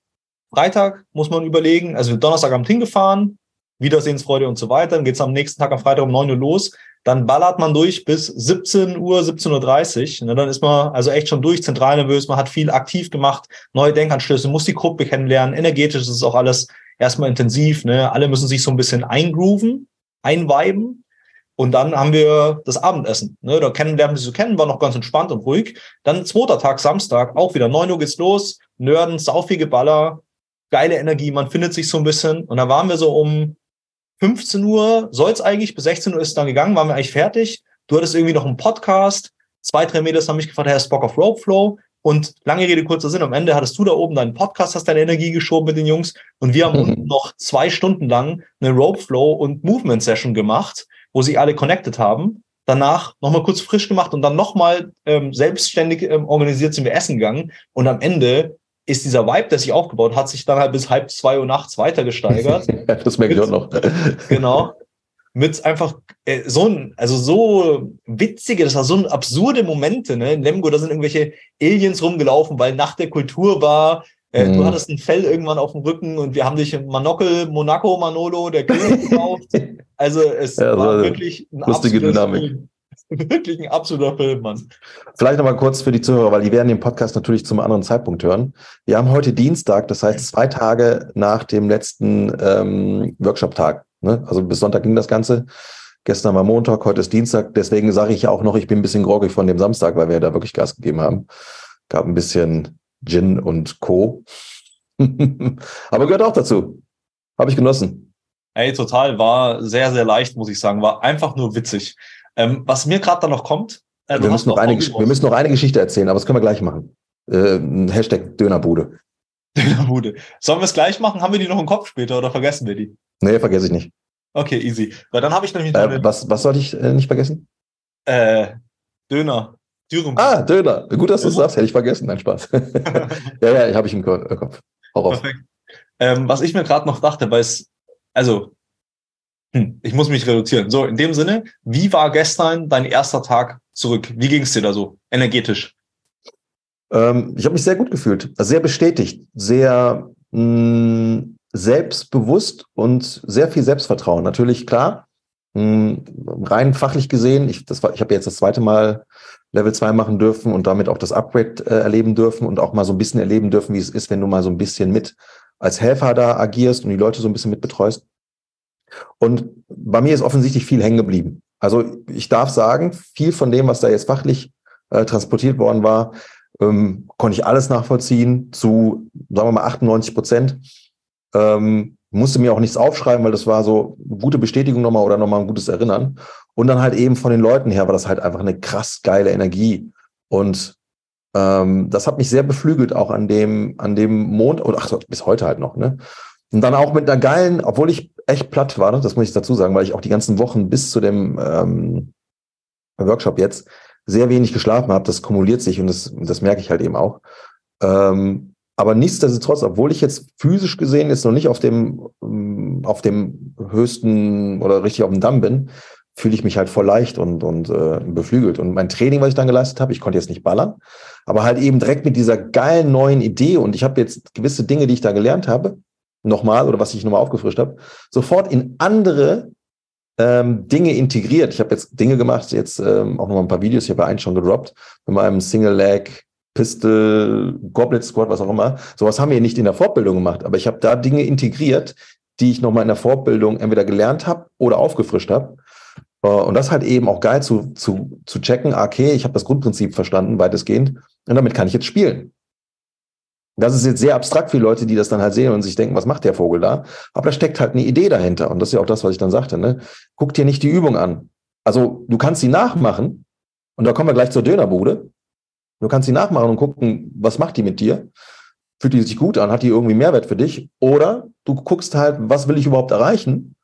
Freitag, muss man überlegen, also Donnerstag am Ting gefahren, Wiedersehensfreude und so weiter. Dann geht's am nächsten Tag am Freitag um 9 Uhr los. Dann ballert man durch bis 17 Uhr, 17.30 Uhr. Ne, dann ist man also echt schon durch, zentral nervös. Man hat viel aktiv gemacht, neue Denkanstöße, muss die Gruppe kennenlernen. Energetisch ist es auch alles erstmal intensiv. Ne? Alle müssen sich so ein bisschen eingrooven, einweiben. Und dann haben wir das Abendessen. Ne? Da kennenlernen sie so kennen, war noch ganz entspannt und ruhig. Dann zweiter Tag, Samstag, auch wieder 9 Uhr geht's los. Nörden, saufige Baller, geile Energie, man findet sich so ein bisschen. Und da waren wir so um 15 Uhr soll es eigentlich, bis 16 Uhr ist es dann gegangen, waren wir eigentlich fertig. Du hattest irgendwie noch einen Podcast. Zwei, drei Mädels haben mich gefragt, Herr Spock auf Rope Flow. Und lange Rede, kurzer Sinn, am Ende hattest du da oben deinen Podcast, hast deine Energie geschoben mit den Jungs. Und wir haben unten noch zwei Stunden lang eine Rope Flow und Movement Session gemacht, wo sie alle connected haben. Danach nochmal kurz frisch gemacht und dann nochmal ähm, selbstständig ähm, organisiert sind wir essen gegangen. Und am Ende ist dieser Vibe, der sich aufgebaut hat, sich dann halt bis halb zwei Uhr nachts weiter gesteigert. das merke ich auch noch. genau. Mit einfach äh, so ein, also so witzige, das war so ein absurde Momente, ne? In Lemgo, da sind irgendwelche Aliens rumgelaufen, weil Nacht der Kultur war. Äh, mm. Du hattest ein Fell irgendwann auf dem Rücken und wir haben dich im Monokel, Monaco, Manolo, der König gekauft. Also es ja, war wirklich ein lustige Dynamik. Wirklich ein absoluter Film, Mann. Vielleicht nochmal kurz für die Zuhörer, weil die werden den Podcast natürlich zum anderen Zeitpunkt hören. Wir haben heute Dienstag, das heißt zwei Tage nach dem letzten ähm, Workshop-Tag. Ne? Also bis Sonntag ging das Ganze. Gestern war Montag, heute ist Dienstag. Deswegen sage ich ja auch noch, ich bin ein bisschen groggy von dem Samstag, weil wir da wirklich Gas gegeben haben. Gab ein bisschen Gin und Co. Aber gehört auch dazu. Habe ich genossen. Ey, total. War sehr, sehr leicht, muss ich sagen. War einfach nur witzig. Ähm, was mir gerade da noch kommt, äh, wir, müssen noch eine, wir müssen noch eine Geschichte erzählen, aber das können wir gleich machen. Äh, Hashtag Dönerbude. Dönerbude. Sollen wir es gleich machen? Haben wir die noch im Kopf später oder vergessen wir die? Nee, vergesse ich nicht. Okay, easy. Weil dann habe ich nämlich äh, was, was soll ich äh, nicht vergessen? Äh, Döner. Dürüm. Ah, Döner. Gut, dass du es sagst. Hätte ich vergessen. Nein, Spaß. ja, ja, habe ich im äh, Kopf. Hau raus. Perfekt. Ähm, was ich mir gerade noch dachte, weil es, also hm, ich muss mich reduzieren. So, in dem Sinne, wie war gestern dein erster Tag zurück? Wie ging es dir da so energetisch? Ähm, ich habe mich sehr gut gefühlt, also sehr bestätigt, sehr mh, hm, selbstbewusst und sehr viel Selbstvertrauen. Natürlich klar, mh, hm, rein fachlich gesehen, ich, ich habe jetzt das zweite Mal Level 2 machen dürfen und damit auch das Upgrade äh, erleben dürfen und auch mal so ein bisschen erleben dürfen, wie es ist, wenn du mal so ein bisschen mit als Helfer da agierst und die Leute so ein bisschen mit betreust. Und bei mir ist offensichtlich viel hängen geblieben. Also ich darf sagen, viel von dem, was da jetzt fachlich äh, transportiert worden war, ähm, konnte ich alles nachvollziehen zu, sagen wir mal, 98 Prozent. Ähm, musste mir auch nichts aufschreiben, weil das war so eine gute Bestätigung nochmal oder nochmal ein gutes Erinnern. Und dann halt eben von den Leuten her war das halt einfach eine krass geile Energie. Und ähm, das hat mich sehr beflügelt, auch an dem, an dem Mond, oder ach, bis heute halt noch, ne? Und dann auch mit einer geilen, obwohl ich echt platt war, das muss ich dazu sagen, weil ich auch die ganzen Wochen bis zu dem ähm, Workshop jetzt sehr wenig geschlafen habe. Das kumuliert sich und das, das merke ich halt eben auch. Ähm, aber nichtsdestotrotz, obwohl ich jetzt physisch gesehen jetzt noch nicht auf dem, ähm, auf dem höchsten oder richtig auf dem Damm bin, fühle ich mich halt voll leicht und, und äh, beflügelt. Und mein Training, was ich dann geleistet habe, ich konnte jetzt nicht ballern, aber halt eben direkt mit dieser geilen neuen Idee und ich habe jetzt gewisse Dinge, die ich da gelernt habe, nochmal oder was ich nochmal aufgefrischt habe, sofort in andere ähm, Dinge integriert. Ich habe jetzt Dinge gemacht, jetzt ähm, auch nochmal ein paar Videos, ich habe ja einen schon gedroppt, mit meinem Single Leg, Pistol, Goblet Squad, was auch immer. Sowas haben wir nicht in der Fortbildung gemacht, aber ich habe da Dinge integriert, die ich nochmal in der Fortbildung entweder gelernt habe oder aufgefrischt habe. Äh, und das halt eben auch geil zu, zu, zu checken, ah, okay, ich habe das Grundprinzip verstanden, weitestgehend, und damit kann ich jetzt spielen. Das ist jetzt sehr abstrakt für Leute, die das dann halt sehen und sich denken, was macht der Vogel da? Aber da steckt halt eine Idee dahinter. Und das ist ja auch das, was ich dann sagte. Ne? Guck dir nicht die Übung an. Also du kannst sie nachmachen. Und da kommen wir gleich zur Dönerbude. Du kannst sie nachmachen und gucken, was macht die mit dir? Fühlt die sich gut an? Hat die irgendwie Mehrwert für dich? Oder du guckst halt, was will ich überhaupt erreichen?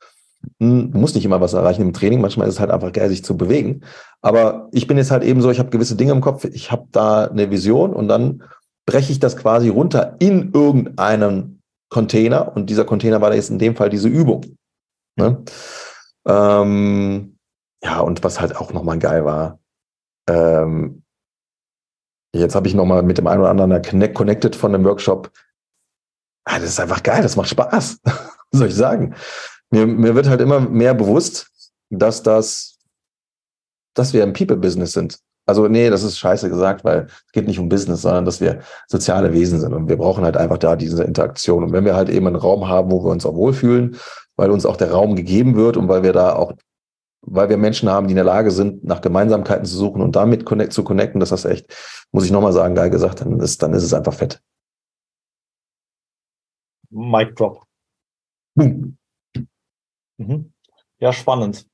Hm, du musst nicht immer was erreichen im Training. Manchmal ist es halt einfach geil, sich zu bewegen. Aber ich bin jetzt halt eben so, ich habe gewisse Dinge im Kopf. Ich habe da eine Vision und dann breche ich das quasi runter in irgendeinen Container und dieser Container war jetzt in dem Fall diese Übung. Ne? Ähm, ja, und was halt auch nochmal geil war, ähm, jetzt habe ich nochmal mit dem einen oder anderen connect connected von dem Workshop. Ah, das ist einfach geil, das macht Spaß. soll ich sagen? Mir, mir wird halt immer mehr bewusst, dass das, dass wir im People-Business sind. Also nee, das ist scheiße gesagt, weil es geht nicht um Business, sondern dass wir soziale Wesen sind und wir brauchen halt einfach da diese Interaktion. Und wenn wir halt eben einen Raum haben, wo wir uns auch wohlfühlen, weil uns auch der Raum gegeben wird und weil wir da auch, weil wir Menschen haben, die in der Lage sind, nach Gemeinsamkeiten zu suchen und damit connect, zu connecten, das hast echt, muss ich nochmal sagen, geil gesagt, dann ist, dann ist es einfach fett. Mic drop. Boom. Mhm. Ja, spannend.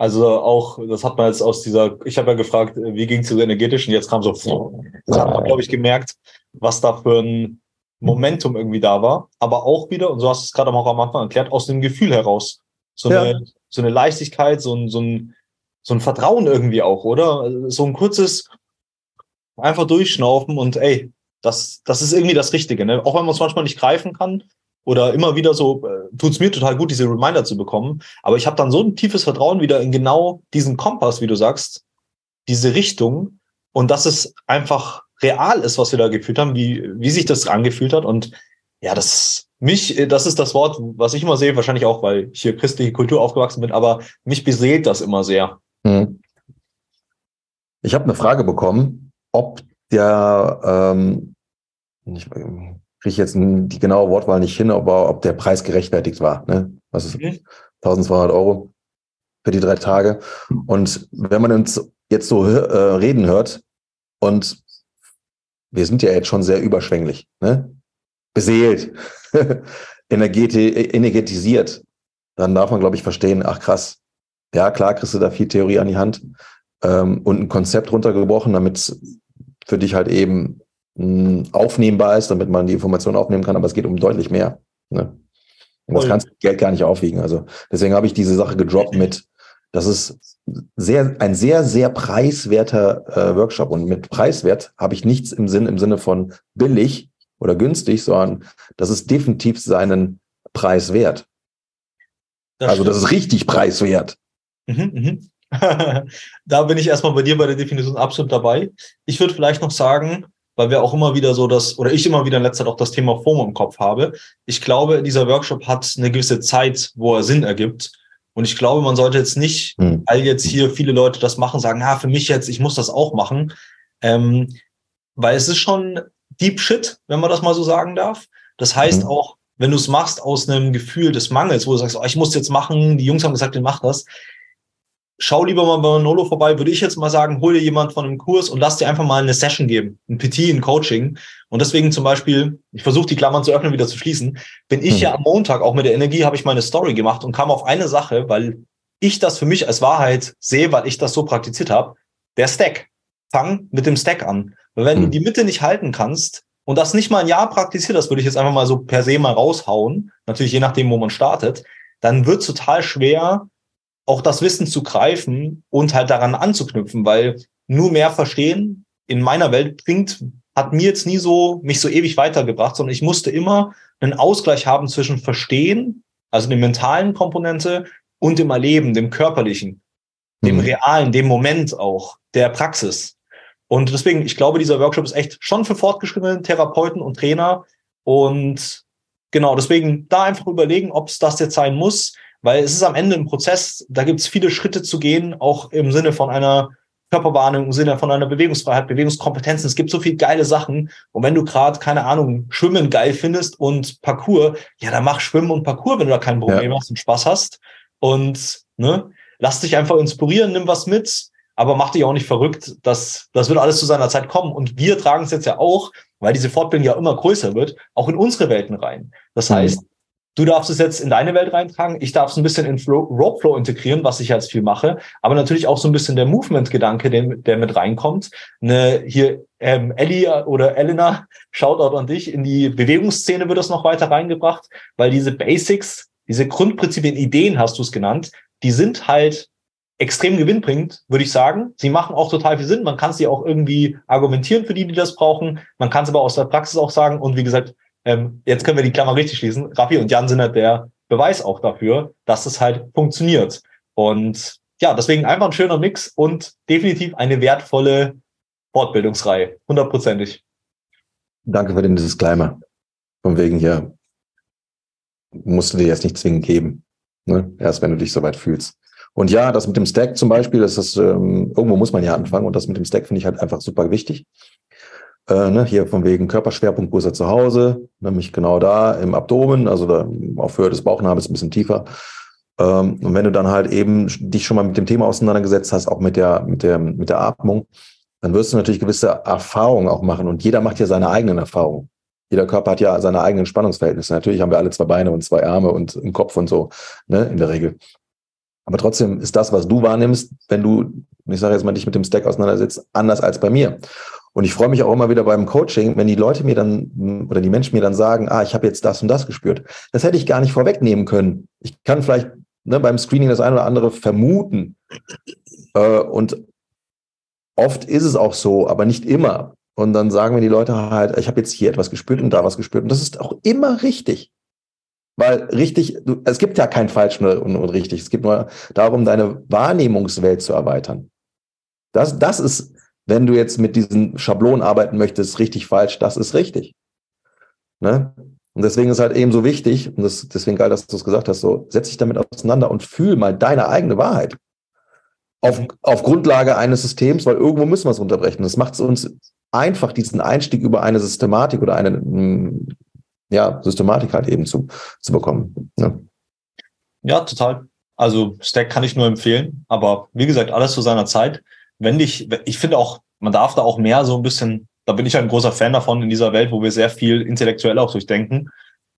Also auch, das hat man jetzt aus dieser, ich habe ja gefragt, wie ging es zu energetischen, jetzt kam so, das hat man, glaube ich, gemerkt, was da für ein Momentum irgendwie da war. Aber auch wieder, und so hast du es gerade auch am Anfang erklärt, aus dem Gefühl heraus. So, ja. eine, so eine Leichtigkeit, so ein, so, ein, so ein Vertrauen irgendwie auch, oder? So ein kurzes, einfach durchschnaufen und ey, das, das ist irgendwie das Richtige. Ne? Auch wenn man es manchmal nicht greifen kann, oder immer wieder so, äh, tut es mir total gut, diese Reminder zu bekommen. Aber ich habe dann so ein tiefes Vertrauen wieder in genau diesen Kompass, wie du sagst, diese Richtung und dass es einfach real ist, was wir da gefühlt haben, wie, wie sich das angefühlt hat. Und ja, das mich, äh, das ist das Wort, was ich immer sehe, wahrscheinlich auch, weil ich hier christliche Kultur aufgewachsen bin, aber mich beseelt das immer sehr. Hm. Ich habe eine Frage bekommen, ob der ähm, ich, kriege ich jetzt die genaue Wortwahl nicht hin, aber ob der Preis gerechtfertigt war. Ne? Was ist mhm. 1200 Euro für die drei Tage? Und wenn man uns jetzt so äh, reden hört und wir sind ja jetzt schon sehr überschwänglich, ne? beseelt, energeti energetisiert, dann darf man, glaube ich, verstehen, ach krass, ja klar, kriegst du da viel Theorie an die Hand ähm, und ein Konzept runtergebrochen, damit für dich halt eben aufnehmbar ist, damit man die Information aufnehmen kann, aber es geht um deutlich mehr. Ne? Und das kannst du Geld gar nicht aufwiegen. Also deswegen habe ich diese Sache gedroppt mit, das ist sehr, ein sehr, sehr preiswerter äh, Workshop. Und mit preiswert habe ich nichts im Sinn, im Sinne von billig oder günstig, sondern das ist definitiv seinen Preis wert. Das also stimmt. das ist richtig preiswert. Mhm, mhm. da bin ich erstmal bei dir bei der Definition absolut dabei. Ich würde vielleicht noch sagen, weil wir auch immer wieder so das, oder ich immer wieder in letzter Zeit auch das Thema FOMO im Kopf habe. Ich glaube, dieser Workshop hat eine gewisse Zeit, wo er Sinn ergibt. Und ich glaube, man sollte jetzt nicht, hm. weil jetzt hier viele Leute das machen, sagen, na, für mich jetzt, ich muss das auch machen. Ähm, weil es ist schon Deep Shit, wenn man das mal so sagen darf. Das heißt mhm. auch, wenn du es machst aus einem Gefühl des Mangels, wo du sagst, oh, ich muss jetzt machen, die Jungs haben gesagt, ich mach das, schau lieber mal bei Manolo vorbei, würde ich jetzt mal sagen, hol dir jemand von einem Kurs und lass dir einfach mal eine Session geben, ein PT, ein Coaching. Und deswegen zum Beispiel, ich versuche die Klammern zu öffnen, wieder zu schließen, bin ich mhm. ja am Montag auch mit der Energie, habe ich meine Story gemacht und kam auf eine Sache, weil ich das für mich als Wahrheit sehe, weil ich das so praktiziert habe, der Stack. Fang mit dem Stack an. Weil wenn mhm. du die Mitte nicht halten kannst und das nicht mal ein Jahr praktiziert, das würde ich jetzt einfach mal so per se mal raushauen, natürlich je nachdem, wo man startet, dann wird total schwer, auch das Wissen zu greifen und halt daran anzuknüpfen, weil nur mehr verstehen in meiner Welt bringt, hat mir jetzt nie so, mich so ewig weitergebracht, sondern ich musste immer einen Ausgleich haben zwischen Verstehen, also der mentalen Komponente und dem Erleben, dem körperlichen, dem mhm. realen, dem Moment auch, der Praxis. Und deswegen, ich glaube, dieser Workshop ist echt schon für fortgeschrittene Therapeuten und Trainer. Und genau, deswegen da einfach überlegen, ob es das jetzt sein muss. Weil es ist am Ende ein Prozess, da gibt es viele Schritte zu gehen, auch im Sinne von einer Körperwahrnehmung, im Sinne von einer Bewegungsfreiheit, Bewegungskompetenzen. Es gibt so viele geile Sachen. Und wenn du gerade, keine Ahnung, Schwimmen geil findest und Parcours, ja, dann mach Schwimmen und Parcours, wenn du da kein Problem ja. hast und Spaß hast. Und ne, lass dich einfach inspirieren, nimm was mit, aber mach dich auch nicht verrückt. Das, das wird alles zu seiner Zeit kommen. Und wir tragen es jetzt ja auch weil diese Fortbildung ja immer größer wird, auch in unsere Welten rein. Das mhm. heißt, Du darfst es jetzt in deine Welt reintragen. Ich darf es ein bisschen in Flow, Ropeflow integrieren, was ich jetzt viel mache. Aber natürlich auch so ein bisschen der Movement-Gedanke, der, der mit reinkommt. Ne, hier ähm, Ellie oder Elena, Shoutout an dich. In die Bewegungsszene wird das noch weiter reingebracht, weil diese Basics, diese Grundprinzipien, Ideen hast du es genannt, die sind halt extrem gewinnbringend, würde ich sagen. Sie machen auch total viel Sinn. Man kann sie auch irgendwie argumentieren für die, die das brauchen. Man kann es aber aus der Praxis auch sagen. Und wie gesagt, ähm, jetzt können wir die Klammer richtig schließen. Raffi und Jan sind halt der Beweis auch dafür, dass es halt funktioniert. Und ja, deswegen einfach ein schöner Mix und definitiv eine wertvolle Fortbildungsreihe. Hundertprozentig. Danke für den Disclaimer. Von wegen hier musst du dir jetzt nicht zwingend geben. Ne? Erst wenn du dich soweit fühlst. Und ja, das mit dem Stack zum Beispiel, das ist, ähm, irgendwo muss man ja anfangen und das mit dem Stack finde ich halt einfach super wichtig. Äh, ne, hier von wegen Körperschwerpunkt, wo ist er zu Hause? Nämlich genau da im Abdomen, also da auf Höhe des Bauchnabels ein bisschen tiefer. Ähm, und wenn du dann halt eben dich schon mal mit dem Thema auseinandergesetzt hast, auch mit der, mit der, mit der Atmung, dann wirst du natürlich gewisse Erfahrungen auch machen. Und jeder macht ja seine eigenen Erfahrungen. Jeder Körper hat ja seine eigenen Spannungsverhältnisse. Natürlich haben wir alle zwei Beine und zwei Arme und einen Kopf und so, ne, in der Regel. Aber trotzdem ist das, was du wahrnimmst, wenn du, ich sage jetzt mal, dich mit dem Stack auseinandersetzt, anders als bei mir. Und ich freue mich auch immer wieder beim Coaching, wenn die Leute mir dann oder die Menschen mir dann sagen, ah, ich habe jetzt das und das gespürt. Das hätte ich gar nicht vorwegnehmen können. Ich kann vielleicht ne, beim Screening das eine oder andere vermuten. Äh, und oft ist es auch so, aber nicht immer. Und dann sagen mir die Leute halt, ich habe jetzt hier etwas gespürt und da was gespürt. Und das ist auch immer richtig. Weil richtig, du, es gibt ja kein falsch und, und richtig. Es geht nur darum, deine Wahrnehmungswelt zu erweitern. Das, das ist wenn du jetzt mit diesen Schablonen arbeiten möchtest, richtig falsch, das ist richtig. Ne? Und deswegen ist halt eben so wichtig, und das, deswegen geil, dass du es gesagt hast, so, setz dich damit auseinander und fühl mal deine eigene Wahrheit. Auf, auf Grundlage eines Systems, weil irgendwo müssen wir es unterbrechen. Das macht es uns einfach, diesen Einstieg über eine Systematik oder eine hm, ja, Systematik halt eben zu, zu bekommen. Ne? Ja, total. Also Stack kann ich nur empfehlen, aber wie gesagt, alles zu seiner Zeit wenn dich, ich finde auch, man darf da auch mehr so ein bisschen, da bin ich ein großer Fan davon in dieser Welt, wo wir sehr viel intellektuell auch durchdenken,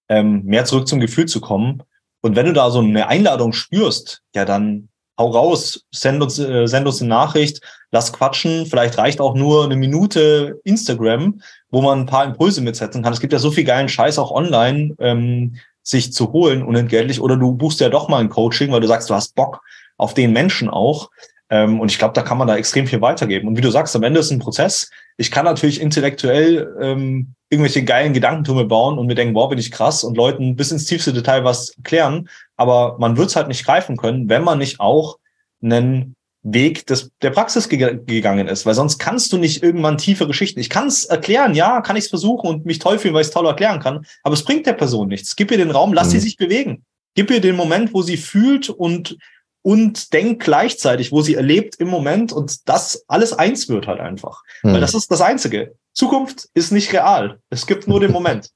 ähm, mehr zurück zum Gefühl zu kommen. Und wenn du da so eine Einladung spürst, ja, dann hau raus, send uns, äh, send uns eine Nachricht, lass quatschen. Vielleicht reicht auch nur eine Minute Instagram, wo man ein paar Impulse mitsetzen kann. Es gibt ja so viel geilen Scheiß auch online, ähm, sich zu holen unentgeltlich. Oder du buchst ja doch mal ein Coaching, weil du sagst, du hast Bock auf den Menschen auch. Ähm, und ich glaube, da kann man da extrem viel weitergeben. Und wie du sagst, am Ende ist ein Prozess. Ich kann natürlich intellektuell ähm, irgendwelche geilen Gedankentummel bauen und mir denken, boah, bin ich krass und Leuten bis ins tiefste Detail was erklären. Aber man wird es halt nicht greifen können, wenn man nicht auch einen Weg des, der Praxis ge gegangen ist, weil sonst kannst du nicht irgendwann tiefe Geschichten. Ich kann es erklären, ja, kann ich es versuchen und mich toll fühlen, weil ich es toll erklären kann, aber es bringt der Person nichts. Gib ihr den Raum, lass mhm. sie sich bewegen. Gib ihr den Moment, wo sie fühlt und und denkt gleichzeitig, wo sie erlebt im Moment und das alles eins wird halt einfach. Hm. Weil das ist das Einzige. Zukunft ist nicht real. Es gibt nur den Moment.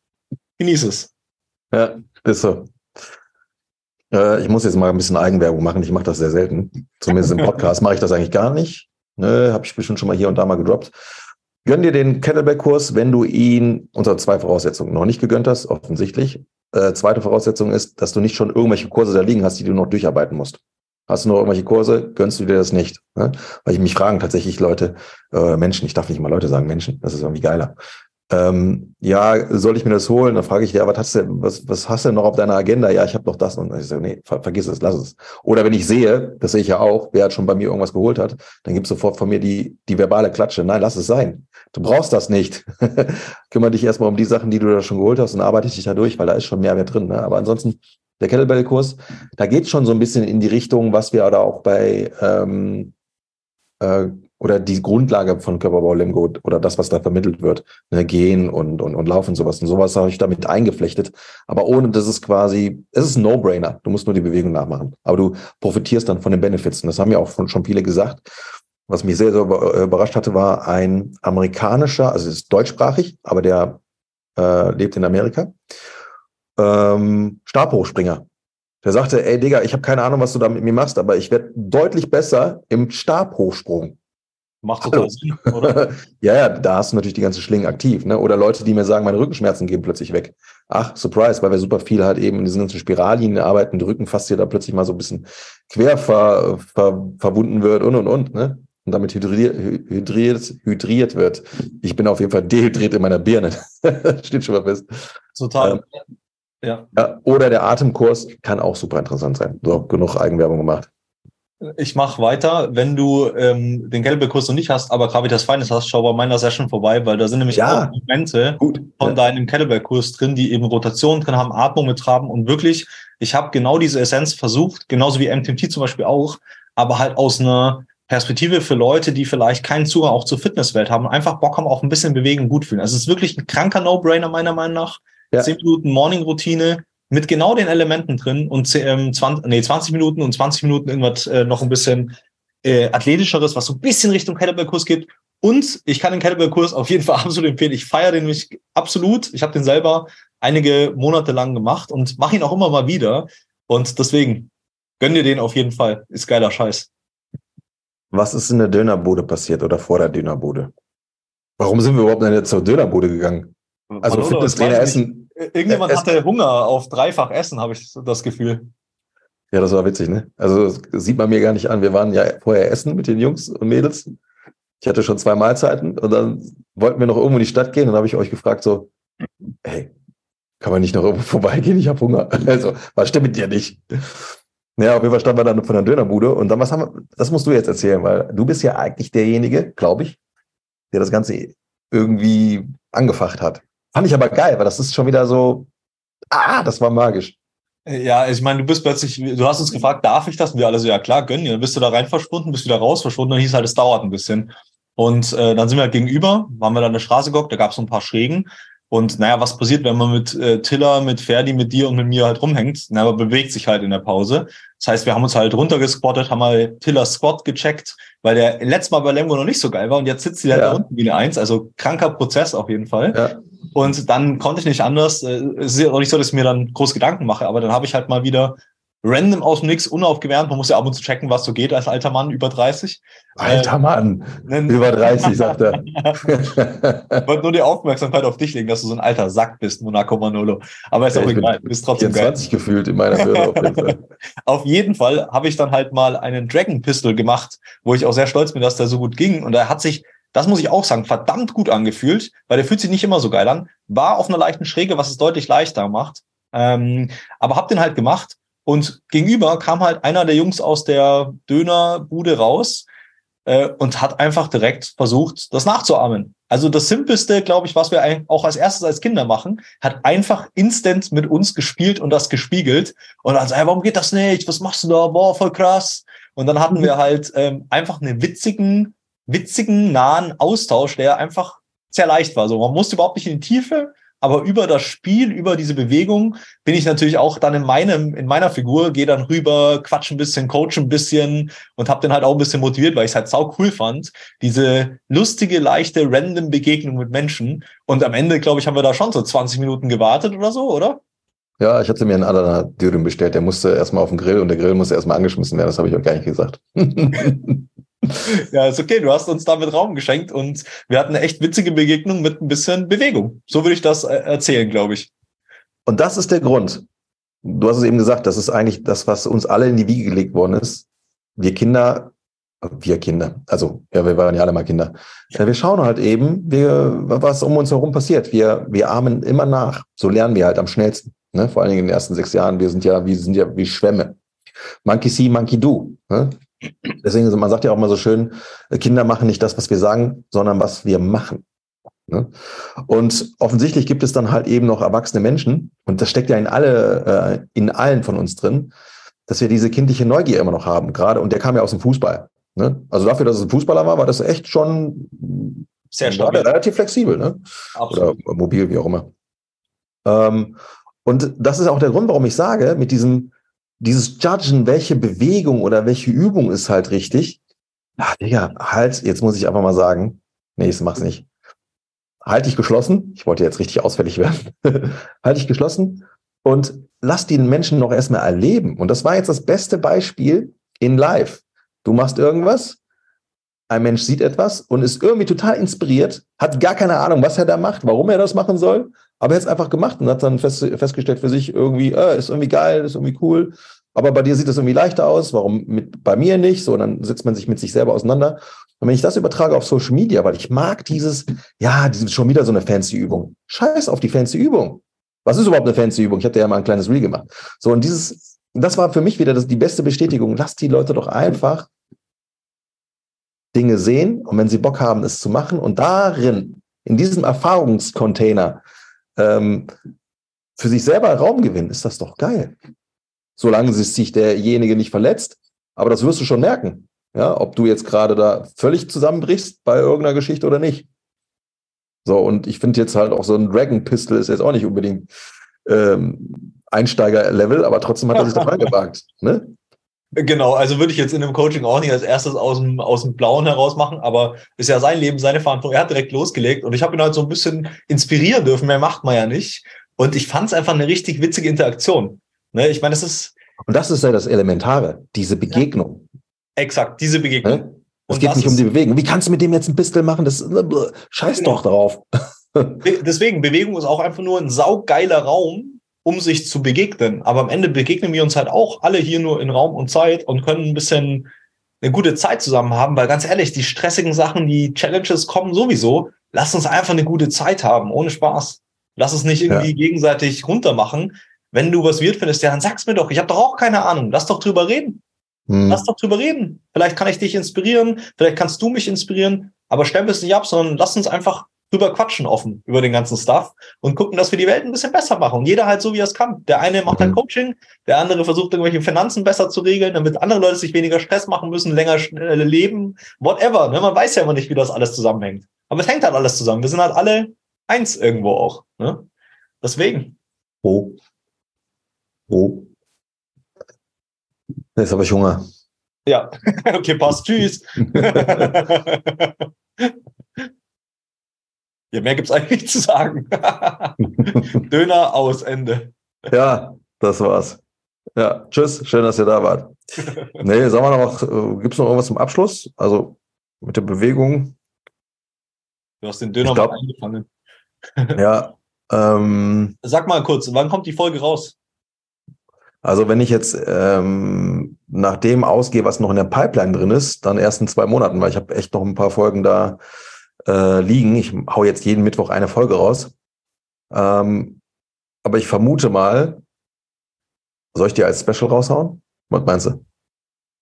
Genieß es. Ja, ist so. Äh, ich muss jetzt mal ein bisschen Eigenwerbung machen. Ich mache das sehr selten. Zumindest im Podcast mache ich das eigentlich gar nicht. Ne, Habe ich bestimmt schon mal hier und da mal gedroppt. Gönn dir den Kettlebell-Kurs, wenn du ihn unter zwei Voraussetzungen noch nicht gegönnt hast, offensichtlich. Äh, zweite Voraussetzung ist, dass du nicht schon irgendwelche Kurse da liegen hast, die du noch durcharbeiten musst. Hast du noch irgendwelche Kurse? Gönnst du dir das nicht? Ne? Weil ich mich fragen tatsächlich Leute, äh, Menschen, ich darf nicht mal Leute sagen, Menschen, das ist irgendwie geiler. Ähm, ja, soll ich mir das holen? Dann frage ich, ja, was hast du, was, was hast du noch auf deiner Agenda? Ja, ich habe noch das. Und ich sage, nee, ver vergiss es, lass es. Oder wenn ich sehe, das sehe ich ja auch, wer hat schon bei mir irgendwas geholt hat, dann gibt sofort von mir die, die verbale Klatsche. Nein, lass es sein. Du brauchst das nicht. Kümmere dich erstmal um die Sachen, die du da schon geholt hast und arbeite dich da durch, weil da ist schon mehr drin. Ne? Aber ansonsten der Kettlebell-Kurs, da geht schon so ein bisschen in die Richtung, was wir da auch bei ähm, äh, oder die Grundlage von Körperbau Lemgo oder das, was da vermittelt wird, ne, gehen und, und, und laufen sowas. Und sowas habe ich damit eingeflechtet. Aber ohne, das ist quasi, es ist ein No-Brainer. Du musst nur die Bewegung nachmachen. Aber du profitierst dann von den Benefits. Und das haben ja auch schon viele gesagt. Was mich sehr, sehr überrascht hatte, war ein amerikanischer, also es ist deutschsprachig, aber der äh, lebt in Amerika ähm, Stabhochspringer. Der sagte, ey Digga, ich habe keine Ahnung, was du da mit mir machst, aber ich werde deutlich besser im Stabhochsprung. Macht total Sinn, oder? ja, ja, da hast du natürlich die ganzen Schlingen aktiv. Ne? Oder Leute, die mir sagen, meine Rückenschmerzen gehen plötzlich weg. Ach, Surprise, weil wir super viel halt eben in diesen ganzen Spirallinien arbeiten, der Rücken fast hier da plötzlich mal so ein bisschen quer ver, ver, verbunden wird und und und. Ne? Und damit hydriert, hydriert, hydriert wird. Ich bin auf jeden Fall dehydriert in meiner Birne. Steht schon mal fest. Total. Ähm, ja. ja. Oder der Atemkurs kann auch super interessant sein. So, genug Eigenwerbung gemacht. Ich mache weiter. Wenn du ähm, den Kurs noch nicht hast, aber Gravitas Feines hast, schau bei meiner Session vorbei, weil da sind nämlich ja. auch Momente Gut. von ja. deinem Kettlebell-Kurs drin, die eben Rotation drin haben, Atmung mit haben und wirklich, ich habe genau diese Essenz versucht, genauso wie MTMT zum Beispiel auch, aber halt aus einer Perspektive für Leute, die vielleicht keinen Zugang auch zur Fitnesswelt haben und einfach Bock haben, auch ein bisschen bewegen und gut fühlen. Also es ist wirklich ein kranker No-Brainer meiner Meinung nach. Ja. Zehn Minuten Morning-Routine, mit genau den Elementen drin und ähm, 20, nee, 20 Minuten und 20 Minuten irgendwas äh, noch ein bisschen äh, athletischeres, was so ein bisschen Richtung Kettlebell-Kurs geht. Und ich kann den Kettlebell-Kurs auf jeden Fall absolut empfehlen. Ich feiere den mich absolut. Ich habe den selber einige Monate lang gemacht und mache ihn auch immer mal wieder. Und deswegen gönn dir den auf jeden Fall. Ist geiler Scheiß. Was ist in der Dönerbude passiert oder vor der Dönerbude? Warum sind wir überhaupt zur Dönerbude gegangen? Also Fitnesstrainer essen, Irgendjemand es, hatte Hunger auf dreifach Essen, habe ich das Gefühl. Ja, das war witzig, ne? Also sieht man mir gar nicht an. Wir waren ja vorher essen mit den Jungs und Mädels. Ich hatte schon zwei Mahlzeiten und dann wollten wir noch irgendwo in die Stadt gehen und dann habe ich euch gefragt so, hey, kann man nicht noch irgendwo vorbeigehen? Ich habe Hunger. Also, was stimmt mit dir nicht? Ja, auf jeden Fall standen wir dann von der Dönerbude und dann, was haben wir, das musst du jetzt erzählen, weil du bist ja eigentlich derjenige, glaube ich, der das Ganze irgendwie angefacht hat. Fand ich aber geil, weil das ist schon wieder so, ah, das war magisch. Ja, ich meine, du bist plötzlich, du hast uns gefragt, darf ich das? Und wir alle so, ja klar, gönnen. Dann bist du da rein verschwunden, bist wieder raus verschwunden. Dann hieß halt, es dauert ein bisschen. Und äh, dann sind wir halt gegenüber, waren wir da an der Straße geguckt, da gab es so ein paar Schrägen. Und naja, was passiert, wenn man mit äh, Tiller, mit Ferdi, mit dir und mit mir halt rumhängt? Na, man bewegt sich halt in der Pause. Das heißt, wir haben uns halt runtergesquattet, haben mal Tillers Squat gecheckt, weil der letztes Mal bei Lemgo noch nicht so geil war und jetzt sitzt sie halt ja. da unten wie eine Eins. Also kranker Prozess auf jeden Fall. Ja. Und dann konnte ich nicht anders. Äh, es ist ja auch nicht so, dass ich mir dann groß Gedanken mache, aber dann habe ich halt mal wieder random aus dem Nix, unaufgewärmt. Man muss ja ab und zu checken, was so geht als alter Mann über 30. Alter äh, Mann, über 30, sagt er. ich wollte nur die Aufmerksamkeit auf dich legen, dass du so ein alter Sack bist, Monaco Manolo. Aber ist ja, auch egal, du bist trotzdem 24 geil. gefühlt in meiner Höhe. Auf jeden Fall, auf jeden Fall habe ich dann halt mal einen Dragon Pistol gemacht, wo ich auch sehr stolz bin, dass der so gut ging. Und er hat sich das muss ich auch sagen, verdammt gut angefühlt, weil der fühlt sich nicht immer so geil an. War auf einer leichten Schräge, was es deutlich leichter macht. Ähm, aber hab den halt gemacht und gegenüber kam halt einer der Jungs aus der Dönerbude raus äh, und hat einfach direkt versucht, das nachzuahmen. Also das Simpelste, glaube ich, was wir auch als erstes als Kinder machen, hat einfach instant mit uns gespielt und das gespiegelt. Und dann so, hey, warum geht das nicht? Was machst du da? Boah, voll krass. Und dann hatten wir halt ähm, einfach einen witzigen witzigen, nahen Austausch, der einfach sehr leicht war. So, man musste überhaupt nicht in die Tiefe, aber über das Spiel, über diese Bewegung bin ich natürlich auch dann in meinem, in meiner Figur, gehe dann rüber, quatsch ein bisschen, coach ein bisschen und habe den halt auch ein bisschen motiviert, weil ich es halt sau cool fand. Diese lustige, leichte, random Begegnung mit Menschen. Und am Ende, glaube ich, haben wir da schon so 20 Minuten gewartet oder so, oder? Ja, ich hatte mir einen Adana Dürüm bestellt. Der musste erstmal auf den Grill und der Grill musste erstmal angeschmissen werden. Das habe ich auch gar nicht gesagt. ja, ist okay. Du hast uns damit Raum geschenkt und wir hatten eine echt witzige Begegnung mit ein bisschen Bewegung. So würde ich das äh, erzählen, glaube ich. Und das ist der Grund. Du hast es eben gesagt, das ist eigentlich das, was uns alle in die Wiege gelegt worden ist. Wir Kinder, wir Kinder, also ja, wir waren ja alle mal Kinder. Ja, wir schauen halt eben, wir, was um uns herum passiert. Wir, wir ahmen immer nach. So lernen wir halt am schnellsten. Ne? Vor allen Dingen in den ersten sechs Jahren. Wir sind ja, wir sind ja wie Schwämme. Monkey see, monkey do. Ne? Deswegen, man sagt ja auch mal so schön, Kinder machen nicht das, was wir sagen, sondern was wir machen. Ne? Und offensichtlich gibt es dann halt eben noch erwachsene Menschen, und das steckt ja in alle, äh, in allen von uns drin, dass wir diese kindliche Neugier immer noch haben. Gerade, und der kam ja aus dem Fußball. Ne? Also dafür, dass es ein Fußballer war, war das echt schon sehr stabil. relativ flexibel, ne? Absolut. Oder mobil, wie auch immer. Ähm, und das ist auch der Grund, warum ich sage, mit diesem, dieses Judgen, welche Bewegung oder welche Übung ist halt richtig. Ach, Digga, halt, jetzt muss ich einfach mal sagen, nee, ich mach's nicht. Halt dich geschlossen. Ich wollte jetzt richtig ausfällig werden. halt dich geschlossen und lass die Menschen noch erstmal erleben. Und das war jetzt das beste Beispiel in live. Du machst irgendwas ein Mensch sieht etwas und ist irgendwie total inspiriert, hat gar keine Ahnung, was er da macht, warum er das machen soll, aber er hat es einfach gemacht und hat dann fest, festgestellt für sich irgendwie, äh, ist irgendwie geil, ist irgendwie cool. Aber bei dir sieht das irgendwie leichter aus, warum mit, bei mir nicht? So, dann setzt man sich mit sich selber auseinander. Und wenn ich das übertrage auf Social Media, weil ich mag dieses, ja, dieses schon wieder so eine fancy Übung. Scheiß auf die fancy Übung. Was ist überhaupt eine fancy Übung? Ich hatte ja mal ein kleines Reel gemacht. So, und dieses, das war für mich wieder das, die beste Bestätigung. Lass die Leute doch einfach Dinge sehen und wenn sie Bock haben, es zu machen und darin, in diesem Erfahrungscontainer, ähm, für sich selber Raum gewinnen, ist das doch geil. Solange sich derjenige nicht verletzt, aber das wirst du schon merken, ja, ob du jetzt gerade da völlig zusammenbrichst bei irgendeiner Geschichte oder nicht. So, und ich finde jetzt halt auch so ein Dragon Pistol ist jetzt auch nicht unbedingt ähm, Einsteiger-Level, aber trotzdem hat er sich da reingewagt. Ne? Genau, also würde ich jetzt in einem Coaching auch nicht als erstes aus dem, aus dem Blauen heraus machen, aber ist ja sein Leben, seine Verantwortung. Er hat direkt losgelegt und ich habe ihn halt so ein bisschen inspirieren dürfen. Mehr macht man ja nicht. Und ich fand es einfach eine richtig witzige Interaktion. Ne? Ich meine, es ist. Und das ist ja das Elementare, diese Begegnung. Ja, exakt, diese Begegnung. Ne? Es und geht nicht um die Bewegung. Wie kannst du mit dem jetzt ein Pistol machen? Das scheiß genau. doch drauf. Deswegen, Bewegung ist auch einfach nur ein saugeiler Raum, um sich zu begegnen. Aber am Ende begegnen wir uns halt auch alle hier nur in Raum und Zeit und können ein bisschen eine gute Zeit zusammen haben, weil ganz ehrlich, die stressigen Sachen, die Challenges kommen sowieso. Lass uns einfach eine gute Zeit haben, ohne Spaß. Lass es nicht irgendwie ja. gegenseitig runtermachen. Wenn du was weird findest, ja, dann sag's mir doch. Ich habe doch auch keine Ahnung. Lass doch drüber reden. Hm. Lass doch drüber reden. Vielleicht kann ich dich inspirieren, vielleicht kannst du mich inspirieren, aber stempel es nicht ab, sondern lass uns einfach drüber quatschen offen über den ganzen Stuff und gucken, dass wir die Welt ein bisschen besser machen. Und jeder halt so, wie er es kann. Der eine macht ein mhm. Coaching, der andere versucht irgendwelche Finanzen besser zu regeln, damit andere Leute sich weniger Stress machen müssen, länger leben, whatever. Ne? Man weiß ja immer nicht, wie das alles zusammenhängt. Aber es hängt halt alles zusammen. Wir sind halt alle eins irgendwo auch. Ne? Deswegen. Oh. Oh. Jetzt habe ich Hunger. Ja, okay, passt. Tschüss. Ja, mehr gibt's eigentlich nicht zu sagen. Döner aus, Ende. Ja, das war's. Ja, tschüss, schön, dass ihr da wart. Nee, sagen wir noch, äh, gibt's noch irgendwas zum Abschluss? Also mit der Bewegung. Du hast den Döner glaub, mal eingefangen. ja. Ähm, Sag mal kurz, wann kommt die Folge raus? Also wenn ich jetzt ähm, nach dem ausgehe, was noch in der Pipeline drin ist, dann erst in zwei Monaten, weil ich habe echt noch ein paar Folgen da äh, liegen. Ich hau jetzt jeden Mittwoch eine Folge raus. Ähm, aber ich vermute mal, soll ich dir als Special raushauen? Was meinst du?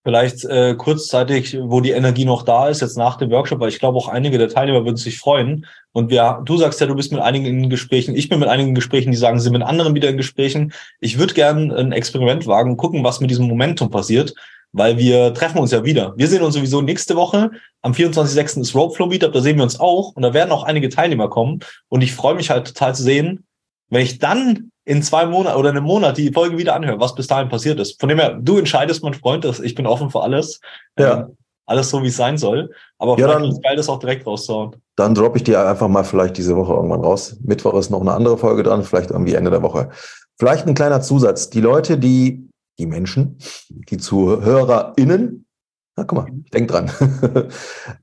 Vielleicht äh, kurzzeitig, wo die Energie noch da ist, jetzt nach dem Workshop, weil ich glaube auch einige der Teilnehmer würden sich freuen. Und wir, du sagst ja, du bist mit einigen in Gesprächen, ich bin mit einigen in Gesprächen, die sagen, sie sind mit anderen wieder in Gesprächen. Ich würde gern ein Experiment wagen, gucken, was mit diesem Momentum passiert weil wir treffen uns ja wieder. Wir sehen uns sowieso nächste Woche. Am 24.06. ist Ropeflow Meetup, da sehen wir uns auch. Und da werden auch einige Teilnehmer kommen. Und ich freue mich halt total zu sehen, wenn ich dann in zwei Monaten oder einem Monat die Folge wieder anhöre, was bis dahin passiert ist. Von dem her, du entscheidest, mein Freund, dass ich bin offen für alles. Ja. Ähm, alles so, wie es sein soll. Aber ja, vielleicht dann, ist geil, das auch direkt rauszuhauen. Dann droppe ich dir einfach mal vielleicht diese Woche irgendwann raus. Mittwoch ist noch eine andere Folge dran, vielleicht irgendwie Ende der Woche. Vielleicht ein kleiner Zusatz. Die Leute, die die Menschen, die ZuhörerInnen, na guck mal, ich denk dran,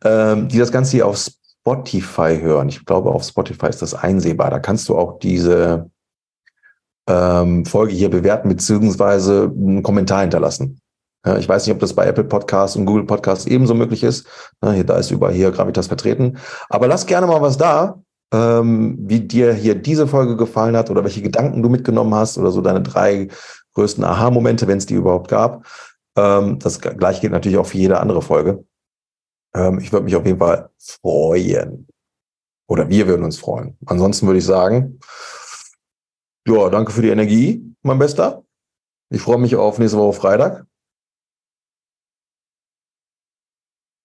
ähm, die das Ganze hier auf Spotify hören. Ich glaube, auf Spotify ist das einsehbar. Da kannst du auch diese ähm, Folge hier bewerten, beziehungsweise einen Kommentar hinterlassen. Ja, ich weiß nicht, ob das bei Apple Podcasts und Google Podcasts ebenso möglich ist. Ja, hier, da ist überall hier Gravitas vertreten. Aber lass gerne mal was da, ähm, wie dir hier diese Folge gefallen hat oder welche Gedanken du mitgenommen hast oder so deine drei größten Aha-Momente, wenn es die überhaupt gab. Ähm, das gleiche gilt natürlich auch für jede andere Folge. Ähm, ich würde mich auf jeden Fall freuen. Oder wir würden uns freuen. Ansonsten würde ich sagen, ja, danke für die Energie, mein Bester. Ich freue mich auf nächste Woche Freitag.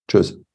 Tschüss.